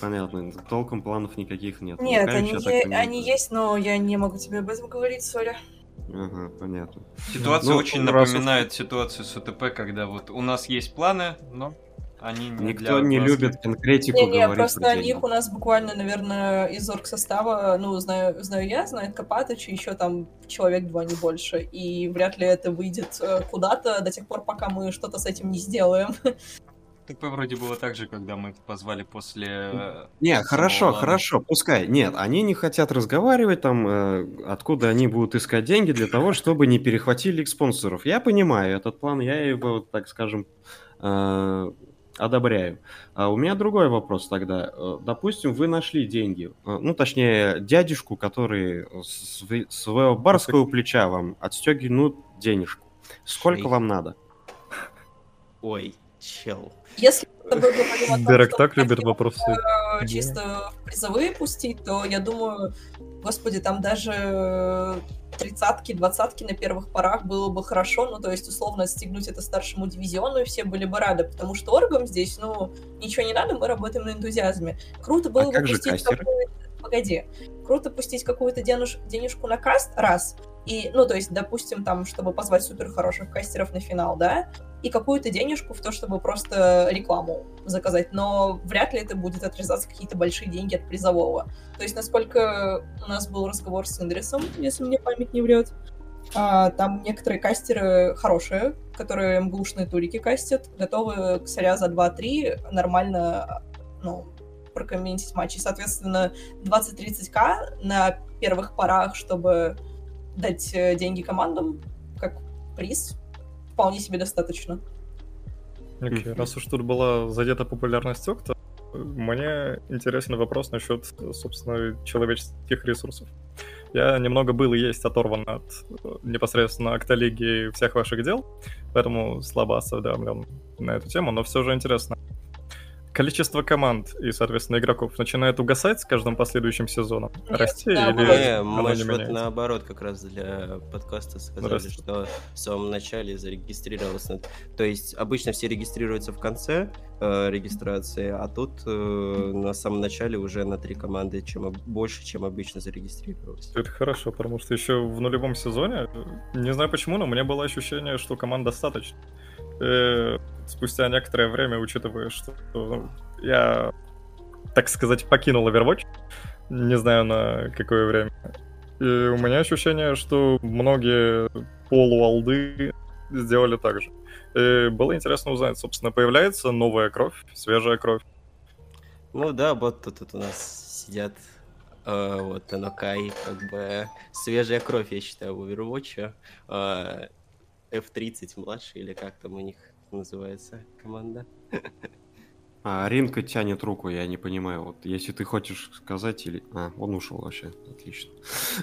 Понятно, толком планов никаких нет. Нет, они, е- они есть, но я не могу тебе об этом говорить, соли. Ага, понятно. Ситуация ну, очень напоминает уж... ситуацию с УТП, когда вот у нас есть планы, но они не Никто не любит конкретику не, не, просто о них у нас буквально, наверное, из орг состава, ну, знаю, знаю я, знает Копатыч, еще там человек два, не больше. И вряд ли это выйдет э, куда-то до тех пор, пока мы что-то с этим не сделаем. Так вроде было так же, когда мы их позвали после... Э, не, хорошо, лана. хорошо, пускай. Нет, они не хотят разговаривать там, э, откуда они будут искать деньги для того, чтобы не перехватили их спонсоров. Я понимаю этот план, я его, так скажем, э, одобряю. А у меня другой вопрос тогда. Э, допустим, вы нашли деньги, э, ну, точнее, дядюшку, который с своего барского плеча вам отстегнут денежку. Сколько вам надо? Ой, чел. Если мы говорим о том, Дерек так любит вопросы. Чисто призовые пустить, то я думаю, господи, там даже тридцатки, двадцатки на первых порах было бы хорошо, ну, то есть, условно, отстегнуть это старшему дивизиону, и все были бы рады, потому что оргам здесь, ну, ничего не надо, мы работаем на энтузиазме. Круто было а бы пустить какую-то... Погоди. Круто пустить какую-то денуж... денежку на каст, раз, и, ну, то есть, допустим, там, чтобы позвать супер хороших кастеров на финал, да, и какую-то денежку в то, чтобы просто рекламу заказать, но вряд ли это будет отрезаться какие-то большие деньги от призового. То есть, насколько у нас был разговор с Индрисом, если мне память не врет, а, там некоторые кастеры хорошие, которые МГУшные турики кастят, готовы к царя за 2-3 нормально, ну, прокомментить матч. И, соответственно, 20-30к на первых порах, чтобы дать э, деньги командам как приз вполне себе достаточно. Okay. Раз уж тут была задета популярность Окта, мне интересный вопрос насчет, собственно, человеческих ресурсов. Я немного был и есть оторван от э, непосредственно Октолиги всех ваших дел, поэтому слабо осведомлен на эту тему, но все же интересно количество команд и, соответственно, игроков начинает угасать с каждым последующим сезоном? Нет, Расти да, или не, мы же вот наоборот как раз для подкаста сказали, Расти. что в самом начале зарегистрировался. То есть обычно все регистрируются в конце э, регистрации, а тут э, на самом начале уже на три команды чем больше, чем обычно зарегистрировалось. Это хорошо, потому что еще в нулевом сезоне, не знаю почему, но у меня было ощущение, что команд достаточно. Э, спустя некоторое время, учитывая, что я, так сказать, покинул Overwatch, не знаю на какое время. И у меня ощущение, что многие полуалды сделали так же. И было интересно узнать, собственно, появляется новая кровь, свежая кровь. Ну да, вот тут, тут у нас сидят э, вот Анокай, как бы свежая кровь, я считаю, в Overwatch. Э, F30 младший, или как там у них называется команда. А Ринка тянет руку, я не понимаю. Вот если ты хочешь сказать или... А, он ушел вообще. Отлично.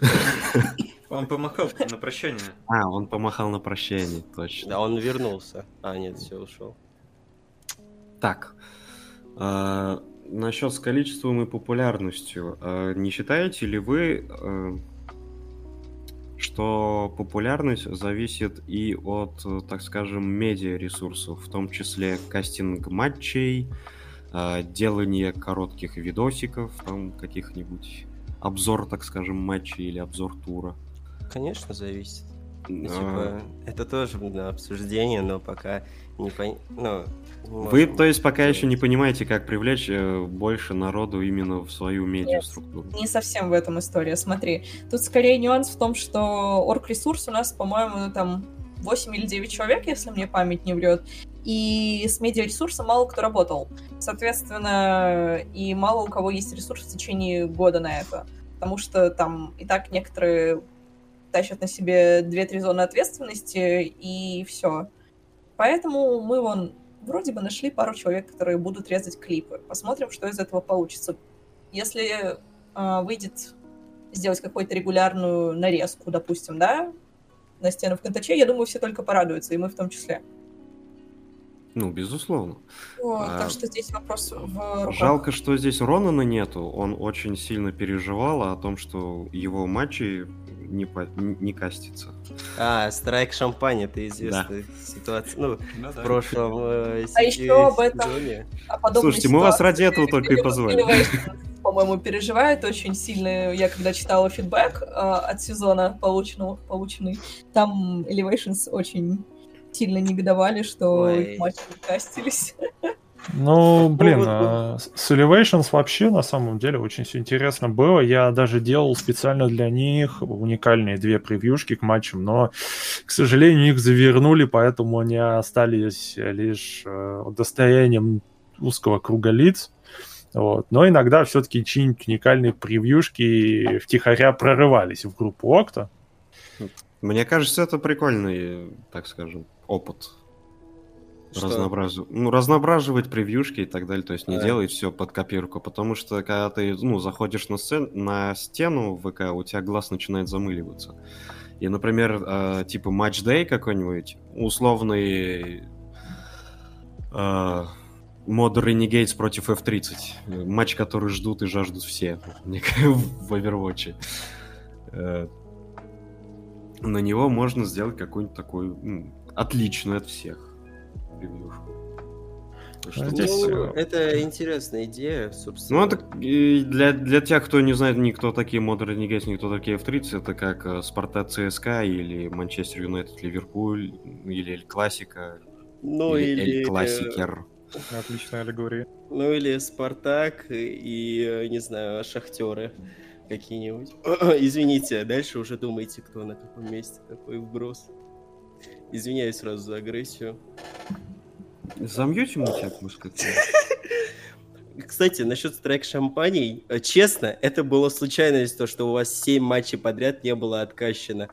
Он помахал на прощание. А, он помахал на прощание, точно. Да, он вернулся. А, нет, все, ушел. Так. А, насчет с количеством и популярностью. А, не считаете ли вы... А, что популярность зависит и от, так скажем, медиа-ресурсов, в том числе кастинг матчей, а, делание коротких видосиков, там каких-нибудь обзор, так скажем, матчей или обзор тура. Конечно, зависит. Ну, типа, это тоже на обсуждение, но пока не пон... ну, Вы, то есть, пока еще не понимаете, как привлечь э, больше народу именно в свою медиаструктуру? Нет, не совсем в этом история. Смотри, тут скорее нюанс в том, что орг-ресурс у нас, по-моему, там 8 или 9 человек, если мне память не врет, и с медиаресурсом мало кто работал. Соответственно, и мало у кого есть ресурс в течение года на это. Потому что там и так некоторые тащат на себе 2-3 зоны ответственности, и все. Поэтому мы вон вроде бы нашли пару человек, которые будут резать клипы. Посмотрим, что из этого получится. Если э, выйдет сделать какую-то регулярную нарезку, допустим, да, на стену в Контаче, я думаю, все только порадуются, и мы в том числе. Ну, безусловно. Вот, а, так что здесь вопрос в руках. Жалко, что здесь Ронана нету. Он очень сильно переживал о том, что его матчи не, по, не кастится. А, страйк шампань, это известная да. ситуация. Ну, ну в да. прошлом э, А еще об этом, о Слушайте, мы вас ради этого только и позвали. По-моему, переживает очень сильно. Я когда читала фидбэк э, от сезона полученного, полученный, там Elevations очень сильно негодовали, что Ой. их матчи кастились. Ну, блин, а с Elevations вообще на самом деле очень все интересно было. Я даже делал специально для них уникальные две превьюшки к матчам, но, к сожалению, их завернули, поэтому они остались лишь э, достоянием узкого круга лиц. Вот. Но иногда все-таки чьи-нибудь уникальные превьюшки втихаря прорывались в группу Окта. Мне кажется, это прикольный, так скажем, опыт Разнообразу... Ну, разноображивать превьюшки и так далее, то есть не да. делать все под копирку, потому что когда ты, ну, заходишь на, сцен... на стену в ВК, у тебя глаз начинает замыливаться. И, например, э, типа Day какой-нибудь, условный э, мод Renegades против F30, матч, который ждут и жаждут все в Overwatch. Э, на него можно сделать какой-нибудь такой ну, отличный от всех превьюшку. Что Здесь... ну, это интересная идея, собственно. Ну, это для, для тех, кто не знает никто такие Modern Renegades, никто такие F30, это как э, Спартак ЦСКА или Манчестер Юнайтед Ливерпуль, или Эль Классика, ну, или, или... Эль Классикер. Отличная аллегория. Ну, или Спартак и, э, не знаю, Шахтеры какие-нибудь. Извините, дальше уже думайте, кто на каком месте, такой вброс. Извиняюсь сразу за агрессию. Замьюти ему тебя пусть Кстати, насчет страйк шампаней, э, честно, это было случайность, то, что у вас 7 матчей подряд не было откащено.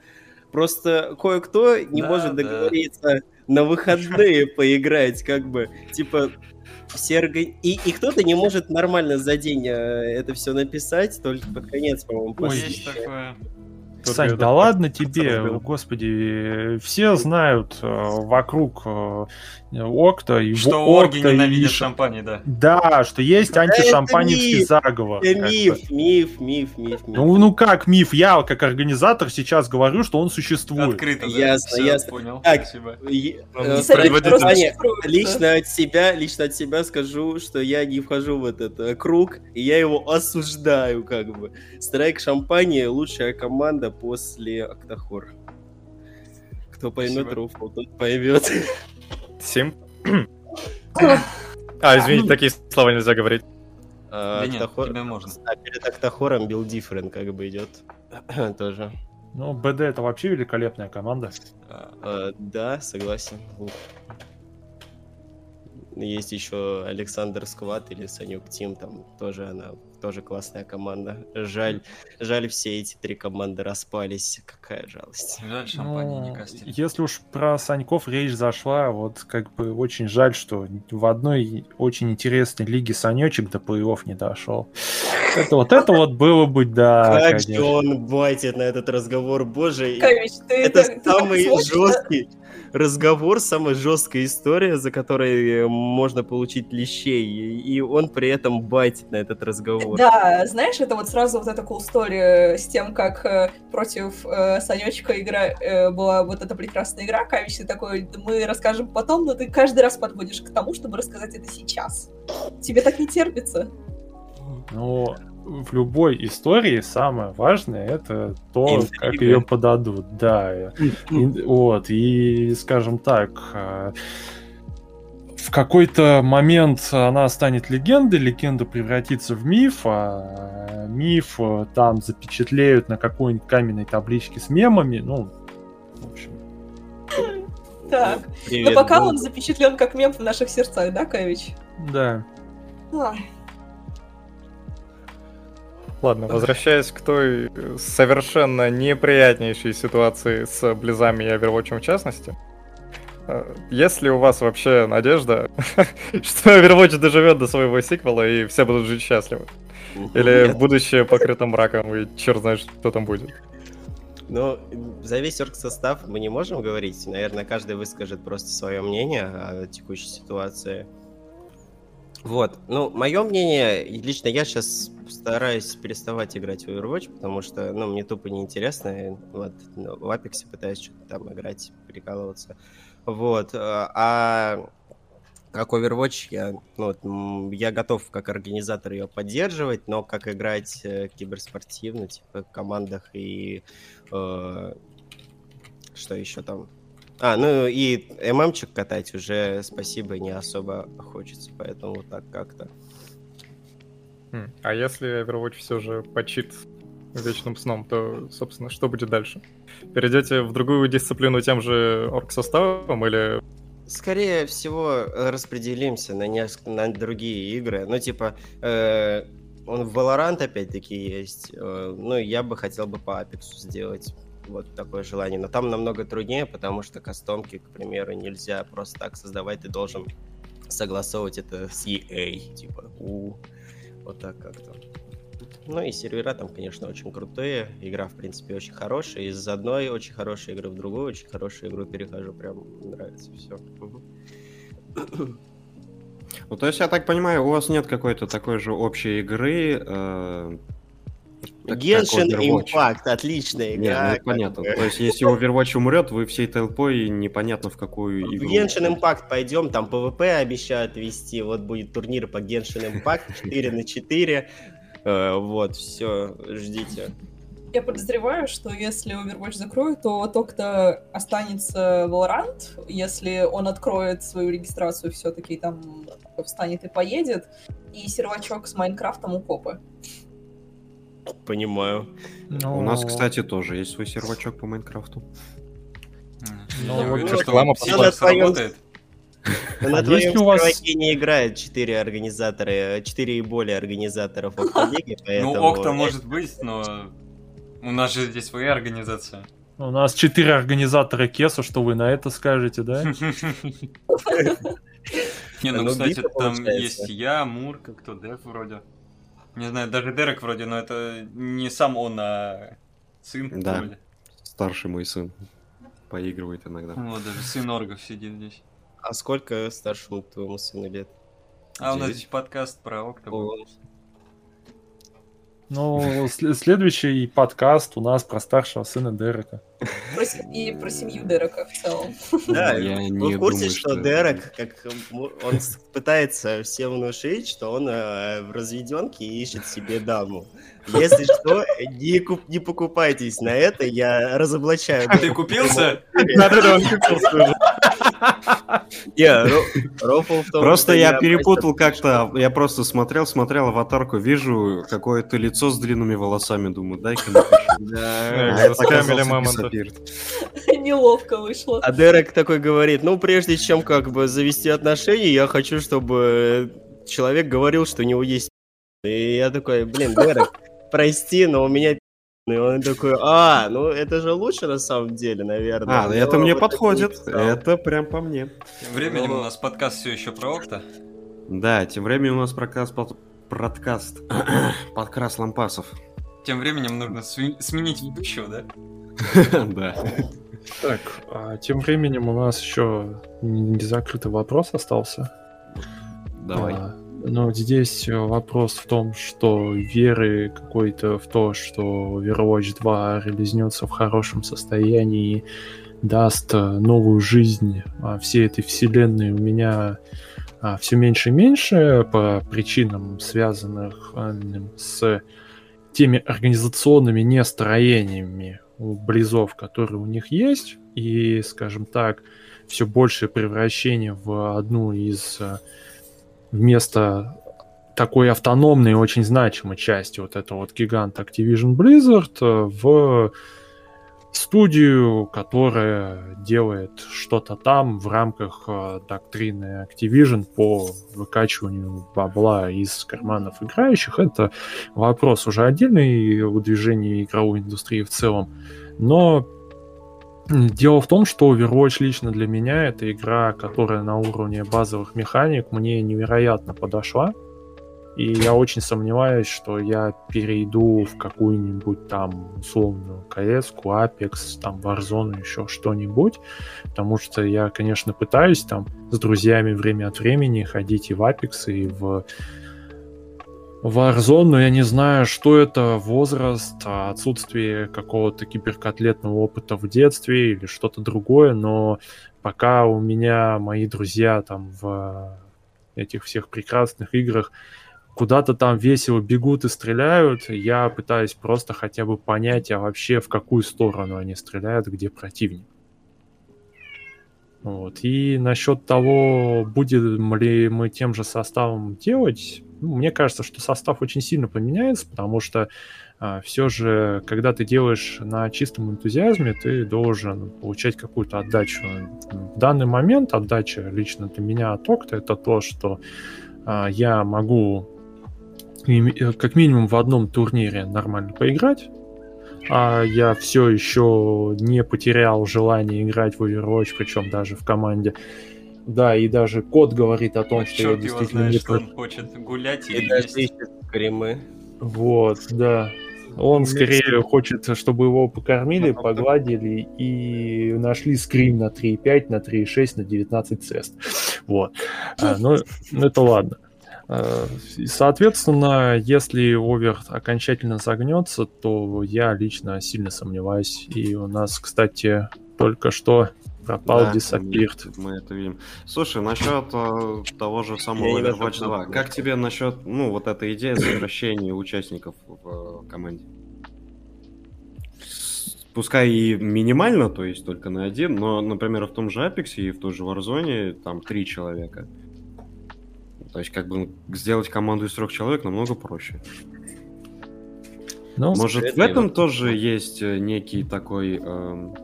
Просто кое-кто не да, может договориться да. на выходные поиграть, как бы, типа, все орга... и, и кто-то не может нормально за день э, это все написать, только под конец, по-моему, Ой, есть такое. Сань, да ладно тебе, господи, все знают э, вокруг э, Окта и Что Окта орги ненавидят и... шампани, да. Да, что есть да антишампаневский заговор. Это миф, миф, миф, миф, миф. Ну, ну как миф? Я как организатор сейчас говорю, что он существует. Открыто, да? Ясно, Все, ясно. Понял, так, спасибо. Э, лично от себя, лично от себя скажу, что я не вхожу в этот э, круг, и я его осуждаю, как бы. Страйк Шампани лучшая команда после Октахор. Кто поймет Руфл, тот поймет. Сим? А, извините, такие слова нельзя говорить. А, да нет, тебе можно. А перед Октахором Bill Different как бы идет тоже. Ну, БД это вообще великолепная команда. А, да, согласен. Есть еще Александр Скват или Санюк Тим, там тоже она тоже классная команда. Жаль, жаль, все эти три команды распались. Какая жалость. Жаль, шампань не кастили. Если уж про Саньков речь зашла, вот как бы очень жаль, что в одной очень интересной лиге Санечек до плей не дошел. Это вот это вот было бы, да. Как же он байтит на этот разговор, боже. это самый жесткий разговор, самая жесткая история, за которой э, можно получить лещей, и он при этом байтит на этот разговор. Да, знаешь, это вот сразу вот эта cool story с тем, как э, против э, Санечка игра э, была вот эта прекрасная игра, Кавич, такой, мы расскажем потом, но ты каждый раз подводишь к тому, чтобы рассказать это сейчас. Тебе так не терпится. Ну, в любой истории самое важное это то, Интрига. как ее подадут. Да. И, вот. И, скажем так, а, в какой-то момент она станет легендой, легенда превратится в миф, а миф э, там запечатлеют на какой-нибудь каменной табличке с мемами. Ну, в общем. Так. Но пока он запечатлен как мем в наших сердцах, да, Кавич? Да. Ладно, возвращаясь к той совершенно неприятнейшей ситуации с Близами и Overwatch в частности. Э, есть ли у вас вообще надежда, что Overwatch доживет до своего сиквела и все будут жить счастливы? Или Нет. будущее покрыто мраком и черт знает, что там будет? Ну, за весь оргсостав мы не можем говорить. Наверное, каждый выскажет просто свое мнение о текущей ситуации. Вот. Ну, мое мнение, лично я сейчас стараюсь переставать играть в Overwatch, потому что, ну, мне тупо неинтересно. Вот, ну, в Apex пытаюсь что-то там играть, прикалываться. Вот. А, а как Overwatch я, ну, я готов как организатор ее поддерживать, но как играть э, киберспортивно, типа в командах и э, что еще там, а, ну и ММчик катать уже, спасибо, не особо хочется, поэтому вот так как-то. А если Overwatch все же почит вечным сном, то, собственно, что будет дальше? Перейдете в другую дисциплину тем же орг-составом или... Скорее всего, распределимся на, несколько, на другие игры. Ну, типа, э, он в Valorant опять-таки есть. Э, ну, я бы хотел бы по Apex сделать вот такое желание. Но там намного труднее, потому что кастомки, к примеру, нельзя просто так создавать. Ты должен согласовывать это с EA. Типа, у, вот так как-то. Ну и сервера там, конечно, очень крутые. Игра, в принципе, очень хорошая. Из одной очень хорошей игры в другую очень хорошую игру перехожу. Прям нравится все. Ну, то есть, я так понимаю, у вас нет какой-то такой же общей игры, э, Genshin Impact, отличная игра. Нет, ну, понятно. То есть, если Overwatch умрет, вы всей толпой непонятно в какую игру. В Genshin Impact пойдем, там PvP обещают вести, вот будет турнир по Genshin Impact 4 на 4. Э, вот, все, ждите. Я подозреваю, что если Overwatch закроют, то только останется Valorant. Если он откроет свою регистрацию, все-таки там встанет и поедет. И сервачок с Майнкрафтом у копы. Понимаю. Но... У нас, кстати, тоже есть свой сервачок по Майнкрафту. Ну, реклама работает. На твоем вас... не играет 4 организатора, 4 и более организаторов Октолиги, Ну, Окта может быть, но у нас же здесь своя организация. У нас 4 организатора Кеса, что вы на это скажете, да? Не, ну, кстати, там есть я, Мурка, кто Деф вроде. Не знаю, даже Дерек вроде, но это не сам он, а сын да. вроде. Старший мой сын поигрывает иногда. Вот, даже сын Оргов сидит здесь. А сколько старшему твоему сыну лет? А 9? у нас здесь подкаст про Окта. Ну, следующий подкаст у нас про старшего сына Дерека. И про семью Дерека в целом. Да, я не в курсе, что, что Дерек, как он пытается всем внушить, что он э, в разведенке и ищет себе даму. Если что, не, куп, не покупайтесь на это, я разоблачаю. Ты купился? Да-да-да, он купился уже. Просто я перепутал как-то, я просто смотрел, смотрел аватарку, вижу какое-то лицо с длинными волосами, думаю, дай-ка напишу. Да, скамили мамонта. Неловко вышло. А Дерек такой говорит, ну, прежде чем как бы завести отношения, я хочу, чтобы человек говорил, что у него есть и я такой, блин, Дерек, прости, но у меня и он такой, а, ну это же лучше на самом деле, наверное. А, это мне подходит, это прям по мне. Тем временем у нас подкаст все еще про Окта. Да, тем временем у нас подкаст, подкаст, подкрас лампасов. Тем временем нужно сменить ведущего, да? Да. Так, а тем временем у нас еще незакрытый вопрос остался. Давай. А, но здесь вопрос в том, что веры какой-то в то, что Overwatch 2 релизнется в хорошем состоянии и даст новую жизнь всей этой вселенной, у меня а, все меньше и меньше по причинам, связанных с теми организационными нестроениями близов, которые у них есть, и, скажем так, все большее превращение в одну из вместо такой автономной очень значимой части вот этого вот гиганта Activision Blizzard в студию, которая делает что-то там в рамках э, доктрины Activision по выкачиванию бабла из карманов играющих. Это вопрос уже отдельный у движения игровой индустрии в целом. Но Дело в том, что Overwatch лично для меня это игра, которая на уровне базовых механик мне невероятно подошла. И я очень сомневаюсь, что я перейду в какую-нибудь там условную CS, Apex, там Warzone, еще что-нибудь. Потому что я, конечно, пытаюсь там с друзьями время от времени ходить и в Apex, и в Warzone, но я не знаю, что это возраст, отсутствие какого-то киберкотлетного опыта в детстве или что-то другое, но пока у меня мои друзья там в этих всех прекрасных играх куда-то там весело бегут и стреляют, я пытаюсь просто хотя бы понять, а вообще в какую сторону они стреляют, где противник. Вот. И насчет того, будем ли мы тем же составом делать, ну, мне кажется, что состав очень сильно поменяется, потому что а, все же, когда ты делаешь на чистом энтузиазме, ты должен получать какую-то отдачу. В данный момент отдача лично для меня от Окта это то, что а, я могу как минимум в одном турнире нормально поиграть, а я все еще не потерял желание играть в Overwatch, причем даже в команде. Да, и даже код говорит о том, ну, что я действительно знает, не... Что он хочет гулять и, и даже ищет кремы. Вот, да. Он скорее хочет, чтобы его покормили, погладили и нашли скрин на 3.5, на 3.6, на 19 цест. Вот. А, ну, ну, это ладно. Э, соответственно, если овер окончательно загнется, то я лично сильно сомневаюсь. И у нас, кстати, только что пропал да, Disappeared. Мы это видим. Слушай, насчет э, того же самого Overwatch 2, как тебе насчет, ну, вот этой идеи сокращения участников в э, команде? Пускай и минимально, то есть только на один, но, например, в том же Apex и в той же Warzone там три человека. То есть, как бы сделать команду из трех человек намного проще. Ну, Может, в этом тоже есть э, некий такой э,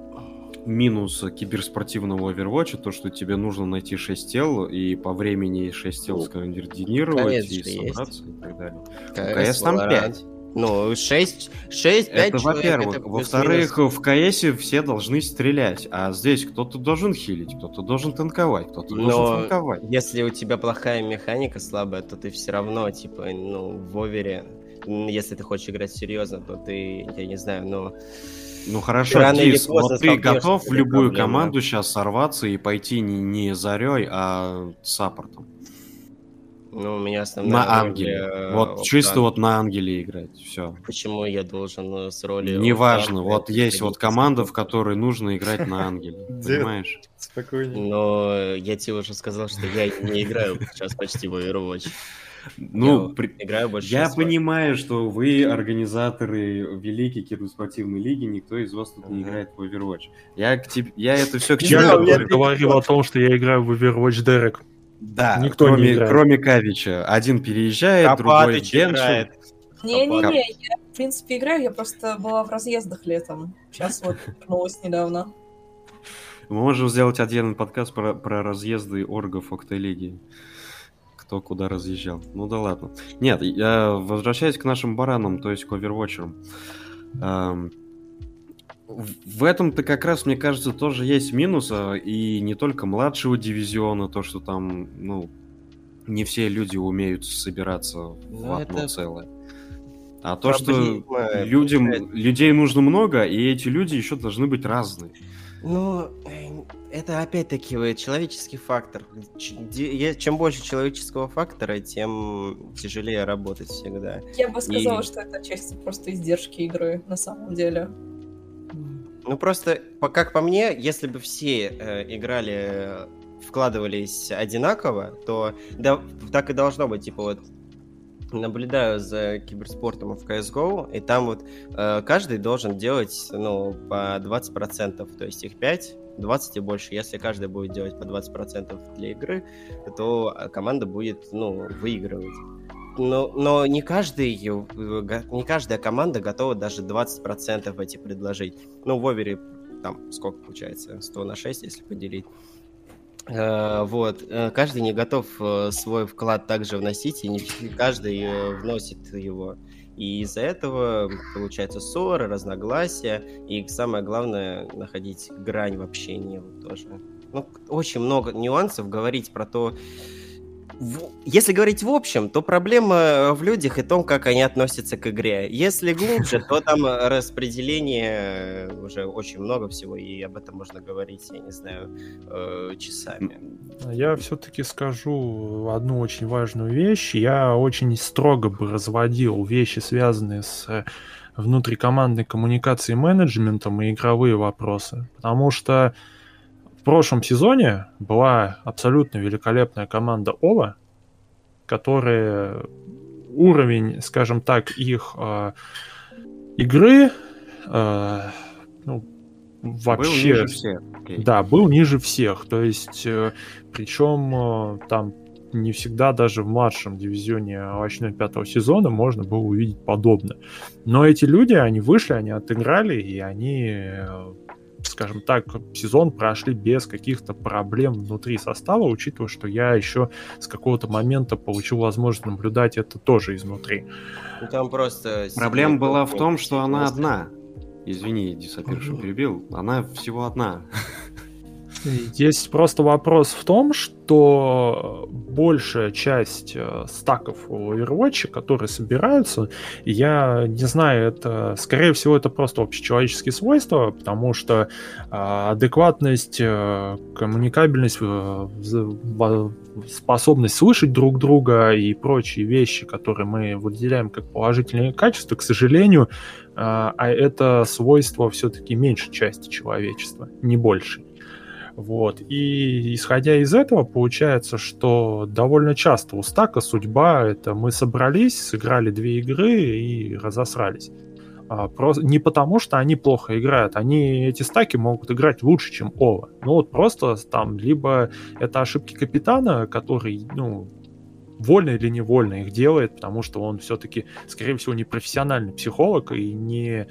минус киберспортивного Overwatch, то, что тебе нужно найти 6 тел, и по времени 6 тел скоординировать, Конечно, и собраться, есть. и так далее. КС, КС там 5. Ну, 6, 6 5 Это, во-первых. Во-вторых, в КСе все должны стрелять, а здесь кто-то должен хилить, кто-то должен танковать, кто-то Но должен танковать. если у тебя плохая механика слабая, то ты все равно, типа, ну, в овере, если ты хочешь играть серьезно, то ты, я не знаю, но... Ну хорошо, Рано Дис, вот ты готов в любую проблемы. команду сейчас сорваться и пойти не, не зарей, а саппортом? Ну, у меня основная На ангеле. Э, вот чисто вот на ангеле играть. Все. Почему я должен э, с ролью... Неважно. Вот есть вот команда, в которой нужно играть на ангеле. Понимаешь? Спокойнее. Но я тебе уже сказал, что я не играю сейчас почти в Overwatch. Ну, я, при... играю больше я понимаю, что вы организаторы великой киберспортивной лиги, никто из вас тут uh-huh. не играет в Overwatch. Я, к тебе, я это все к чему Я говорил о том, что я играю в Overwatch Дерек. Да, Никто кроме, не кроме Кавича. Один переезжает, Копатыч другой играет. Не-не-не, я, в принципе, играю, я просто была в разъездах летом. Сейчас вот вернулась недавно. Мы можем сделать отдельный подкаст про, про разъезды оргов Октолиги. Кто куда разъезжал. Ну да ладно. Нет, я возвращаюсь к нашим баранам, то есть к овервотчерам. Эм, в этом-то как раз, мне кажется, тоже есть минус, а, и не только младшего дивизиона, то, что там, ну, не все люди умеют собираться в ну, одно это... целое. А то, что людям, людей нужно много, и эти люди еще должны быть разные. Ну, это опять-таки человеческий фактор. Чем больше человеческого фактора, тем тяжелее работать всегда. Я бы сказала, и... что это часть просто издержки игры на самом деле. Ну просто, как по мне, если бы все э, играли вкладывались одинаково, то да, так и должно быть. Типа вот наблюдаю за киберспортом в CSGO, и там вот э, каждый должен делать, ну, по 20%, то есть их 5, 20 и больше. Если каждый будет делать по 20% для игры, то команда будет, ну, выигрывать. Но, но не, каждый, не каждая команда готова даже 20% эти предложить. Ну, в Овере там сколько получается? 100 на 6, если поделить. Э, вот. Э, каждый не готов э, свой вклад также вносить, и не каждый вносит его. И из-за этого получается ссоры, разногласия, и самое главное находить грань в общении вот тоже. Ну, очень много нюансов говорить про то, если говорить в общем, то проблема в людях и том, как они относятся к игре. Если глубже, то там распределение уже очень много всего, и об этом можно говорить, я не знаю, э, часами. Я все-таки скажу одну очень важную вещь. Я очень строго бы разводил вещи, связанные с внутрикомандной коммуникацией менеджментом и игровые вопросы. Потому что в прошлом сезоне была абсолютно великолепная команда Ова, которая уровень, скажем так, их э, игры э, ну, вообще... Был ниже всех. Okay. Да, был ниже всех. То есть, э, причем э, там не всегда даже в младшем дивизионе овощной пятого сезона можно было увидеть подобное. Но эти люди, они вышли, они отыграли, и они э, скажем так, сезон прошли без каких-то проблем внутри состава, учитывая, что я еще с какого-то момента получил возможность наблюдать это тоже изнутри. Ну, там просто... Проблема была в том, что она одна. Извини, Дисапир, что перебил. Она всего одна. Есть просто вопрос в том, что большая часть э, стаков у Overwatch, которые собираются, я не знаю, это, скорее всего, это просто общечеловеческие свойства, потому что а, адекватность, э, коммуникабельность, способность слышать друг друга и прочие вещи, которые мы выделяем как положительные качества, к сожалению, а это свойство все-таки меньшей части человечества, не больше. Вот. И исходя из этого, получается, что довольно часто у стака судьба это мы собрались, сыграли две игры и разосрались. А, просто не потому, что они плохо играют, они эти стаки могут играть лучше, чем Ова. Ну вот просто там либо это ошибки капитана, который, ну, вольно или невольно их делает, потому что он все-таки, скорее всего, не профессиональный психолог и не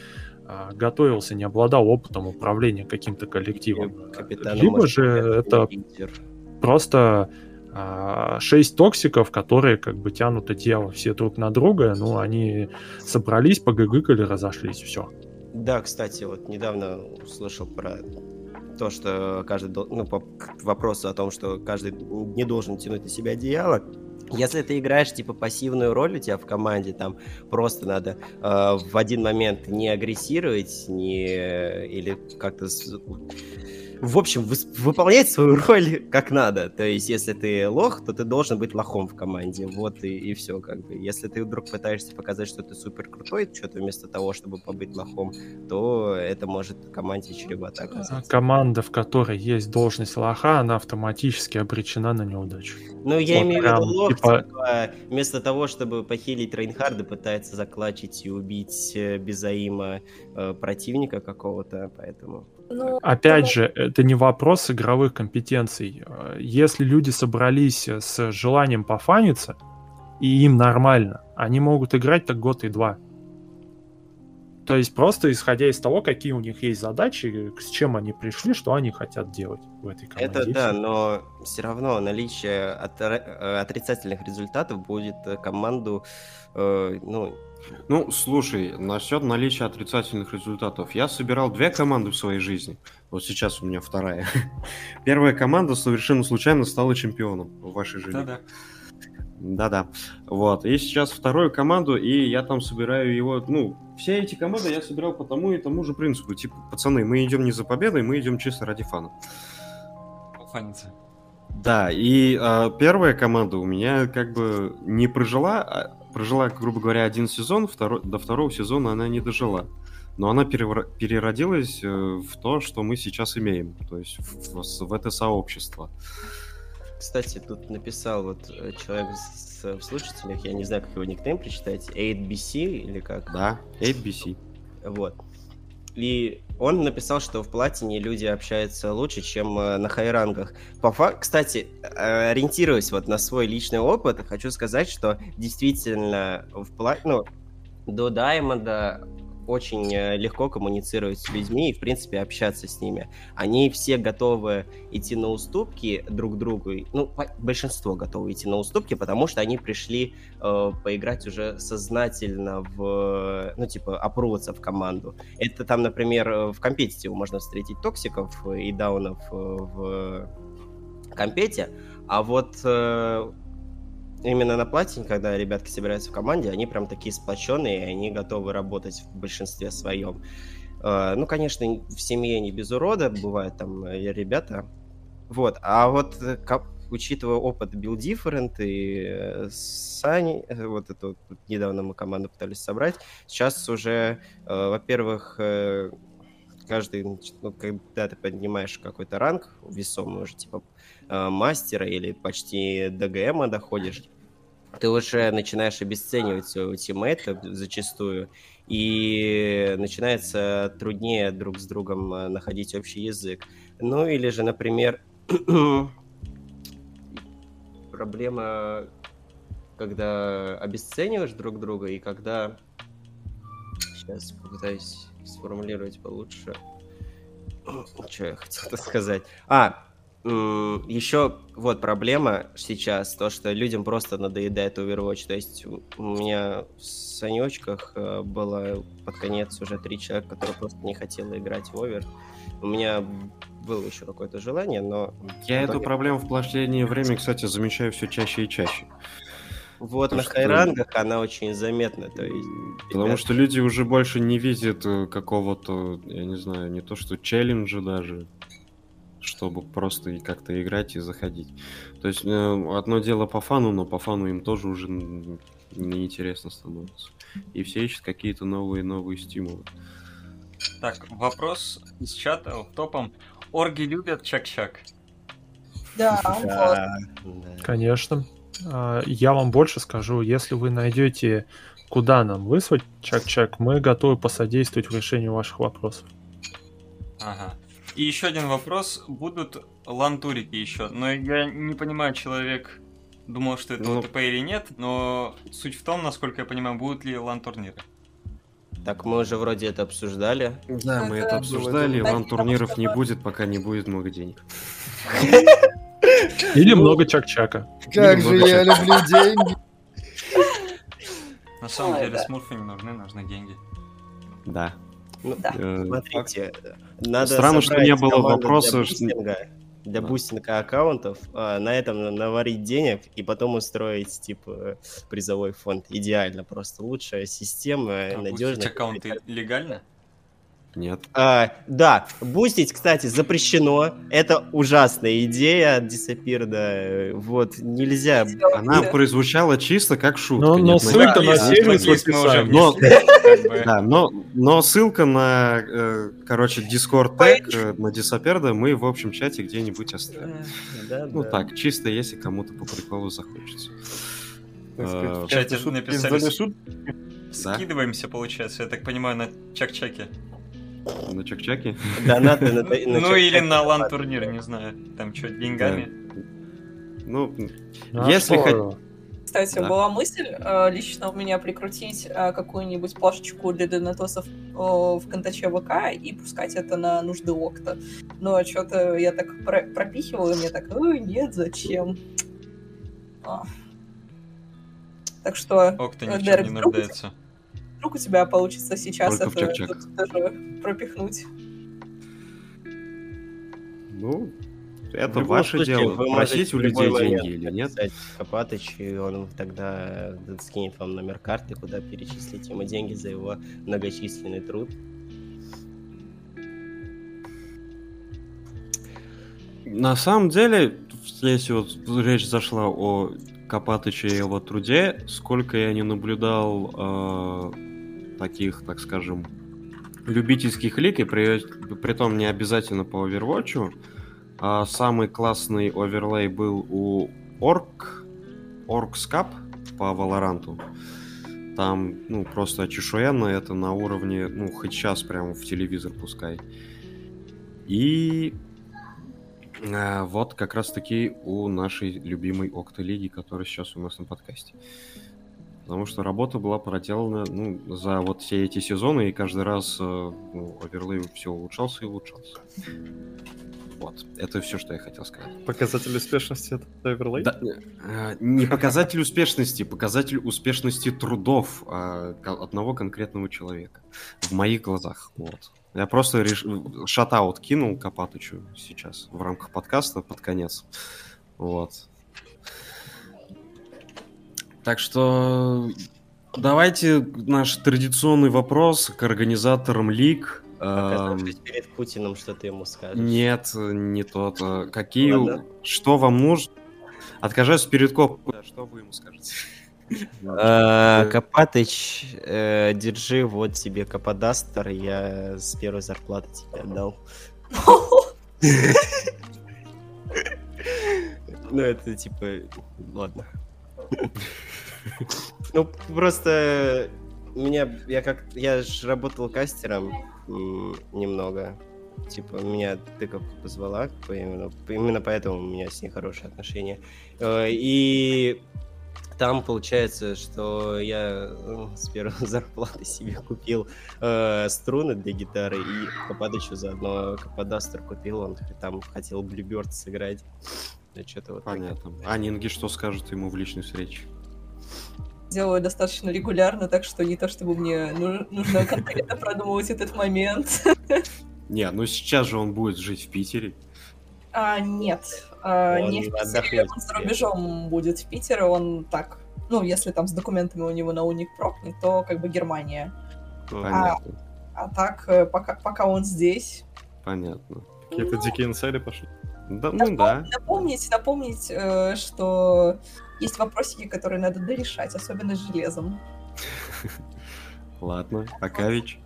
готовился, не обладал опытом управления каким-то коллективом. Капитаном Либо же это лидер. просто а, шесть токсиков, которые как бы тянут одеяло все друг на друга, ну, они собрались, погыгыкали, разошлись, все. Да, кстати, вот недавно услышал про то, что каждый, ну, по вопросу о том, что каждый не должен тянуть на себя одеяло, если ты играешь типа пассивную роль у тебя в команде, там просто надо э, в один момент не агрессировать, не или как-то в общем, выполнять свою роль как надо. То есть, если ты лох, то ты должен быть лохом в команде. Вот и, и все, как бы. Если ты вдруг пытаешься показать, что ты супер крутой, что-то вместо того, чтобы побыть лохом, то это может команде чревато оказаться. Команда, в которой есть должность лоха, она автоматически обречена на неудачу. Ну, я вот имею в виду лох, типа... типа, вместо того, чтобы похилить Рейнхарда, пытается заклачить и убить э, без аима э, противника какого-то, поэтому... Ну, Опять же, это не вопрос игровых компетенций. Если люди собрались с желанием пофаниться, и им нормально, они могут играть так год и два. То есть просто исходя из того, какие у них есть задачи, с чем они пришли, что они хотят делать в этой команде. Это да, но все равно наличие э, отрицательных результатов будет команду э, ну, ну, слушай, насчет наличия отрицательных результатов. Я собирал две команды в своей жизни. Вот сейчас у меня вторая. Первая команда совершенно случайно стала чемпионом в вашей жизни. Да-да. Да-да. Вот. И сейчас вторую команду, и я там собираю его, ну, все эти команды я собирал по тому и тому же принципу. Типа, пацаны, мы идем не за победой, мы идем чисто ради фана. Фанится. Да, и э, первая команда у меня как бы не прожила, а прожила, грубо говоря, один сезон, второй, до второго сезона она не дожила. но она переродилась э, в то, что мы сейчас имеем, то есть в, в, в это сообщество. Кстати, тут написал вот э, человек с, в слушателях, я не знаю, как его никнейм прочитать, 8BC или как? Да, 8BC. Вот. И он написал, что в платине люди общаются лучше, чем э, на хайрангах. По факту, кстати, э, ориентируясь вот на свой личный опыт, хочу сказать, что действительно в платине, ну, до Даймонда очень э, легко коммуницировать с людьми и, в принципе, общаться с ними. Они все готовы идти на уступки друг другу. Ну, большинство готовы идти на уступки, потому что они пришли э, поиграть уже сознательно в, ну, типа, опробоваться в команду. Это там, например, в компетитиве можно встретить токсиков и даунов э, в компете, а вот э, именно на платине, когда ребятки собираются в команде, они прям такие сплоченные, они готовы работать в большинстве своем. А, ну, конечно, в семье не без урода, бывают там э, ребята. Вот, а вот э, учитывая опыт Build Different и э, Сани, вот эту вот, недавно мы команду пытались собрать, сейчас уже, во-первых, каждый, ну, когда ты поднимаешь какой-то ранг весомый уже, типа мастера или почти ДГМа доходишь, ты уже начинаешь обесценивать своего тиммейта зачастую, и начинается труднее друг с другом э, находить общий язык. Ну или же, например, проблема, когда обесцениваешь друг друга и когда... Сейчас попытаюсь сформулировать получше. Что я хотел сказать? А, еще вот проблема сейчас, то, что людям просто надоедает Overwatch. То есть у меня в Санечках э, было под конец уже три человека, которые просто не хотели играть в Овер. У меня было еще какое-то желание, но... Я итоге... эту проблему в последнее время, кстати, замечаю все чаще и чаще. Вот Потому на что... хайрангах она очень заметна. То есть, Потому ребят... что люди уже больше не видят э, какого-то, я не знаю, не то что челленджа даже, чтобы просто и как-то играть и заходить. То есть э, одно дело по фану, но по фану им тоже уже неинтересно становится. И все ищут какие-то новые-новые стимулы. Так, вопрос из чата топом. Орги любят чак-чак? Да, Конечно. А, я вам больше скажу, если вы найдете, куда нам выслать чак-чак, мы готовы посодействовать в решении ваших вопросов. Ага. И еще один вопрос. Будут лантурики еще. Но я не понимаю, человек думал, что это ну... ОТП или нет, но суть в том, насколько я понимаю, будут ли лан-турниры. Так мы уже вроде это обсуждали. Да, мы это обсуждали. LAN -турниров не будет, пока не будет много денег. Или много чак-чака. Как же я люблю деньги. На самом деле смурфы не нужны, нужны деньги. Да. Ну, да. Э, смотрите, надо Странно, что не было вопроса. Для бустинга, для бустинга аккаунтов, а, на этом наварить денег и потом устроить, типа, призовой фонд. Идеально, просто лучшая система, а надежная. аккаунты легально? Нет. А, да, бустить, кстати, запрещено. Это ужасная идея от Дисапирда. Вот, нельзя. Она прозвучала чисто как шутка. Но, но ссылка на сервис в но, да, но, но ссылка на, э, короче, Discord тег э, на Дисаперда мы в общем чате где-нибудь оставим. Да, ну да. так, чисто если кому-то по приколу захочется. В чате написали... Скидываемся, получается, я так понимаю, на чак-чаке. На чак-чаке? Донаты на, на Ну или на лан-турнир, не знаю. Там что, деньгами? Ну, а если хоть... Кстати, да. была мысль э, лично у меня прикрутить э, какую-нибудь плашечку для донатосов в контаче ВК и пускать это на нужды Окта. Но что-то я так про пропихивала, и мне так, ой, нет, зачем? А. Так что... Окта ни в чем не нуждается вдруг у тебя получится сейчас Только это даже пропихнуть. Ну, это ваше случае, дело. Просить у людей деньги или нет? Копатыч, и он тогда скинет вам номер карты, куда перечислить ему деньги за его многочисленный труд. На самом деле, если вот речь зашла о Копатыче и его труде, сколько я не наблюдал э, таких, так скажем, любительских лиг, и при, при том не обязательно по Overwatch. А самый классный оверлей был у Orc, Orcs Cup по Валоранту. Там, ну, просто чешуенно, это на уровне, ну, хоть сейчас прямо в телевизор пускай. И э, вот как раз-таки у нашей любимой Окта-лиги, которая сейчас у нас на подкасте. Потому что работа была проделана ну, за вот все эти сезоны, и каждый раз э, ну, оверлей все улучшался и улучшался. Вот, это все, что я хотел сказать. Показатель успешности это оверлей? Да, э, не показатель успешности, показатель успешности трудов э, одного конкретного человека. В моих глазах, вот. Я просто реш... шатаут кинул Копатычу сейчас в рамках подкаста под конец. Вот. Так что давайте наш традиционный вопрос к организаторам лиг. Оказавшись перед Путиным, что ты ему скажешь? Нет, не тот. Какие... Ладно. Что вам нужно? Откажусь перед коп. Что вы ему скажете? А, Копатыч, э, держи, вот тебе Каподастер, я с первой зарплаты тебе отдал. Ну, это типа... Ладно. Ну, просто меня, я как, я же работал кастером немного. Типа, меня тыковка позвала, именно, именно поэтому у меня с ней хорошие отношения. Э, и там получается, что я ну, с первой зарплаты себе купил э, струны для гитары и Кападычу заодно Кападастер купил, он там хотел Bluebird сыграть. Да, что-то вот Понятно. Так. А Нинги что скажет ему в личной встрече? Делаю достаточно регулярно, так что не то, чтобы мне нужно конкретно продумывать этот момент. Не, ну сейчас же он будет жить в Питере. А, нет, а, он не в Питере, он за рубежом будет в Питере, он так, ну, если там с документами у него на уник прокнет, то как бы Германия. А, а так, э, пока, пока он здесь... Понятно. Какие-то ну, дикие инсайды пошли. Да, ну да. Напомнить, напомнить, э, что есть вопросики, которые надо дорешать, особенно с железом. Ладно, Акавич.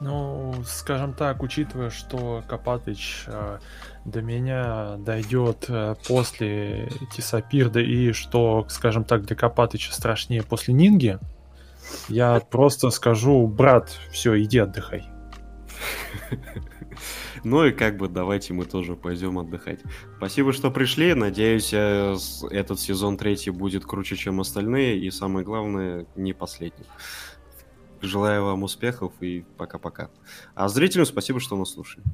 Ну, скажем так, учитывая, что Копатыч э, до меня дойдет э, после Тисапирда и что, скажем так, для Копатыча страшнее после Нинги, я просто скажу, брат, все, иди отдыхай. Ну и как бы давайте мы тоже пойдем отдыхать. Спасибо, что пришли. Надеюсь, э, этот сезон третий будет круче, чем остальные. И самое главное, не последний. Желаю вам успехов и пока-пока. А зрителям спасибо, что нас слушали.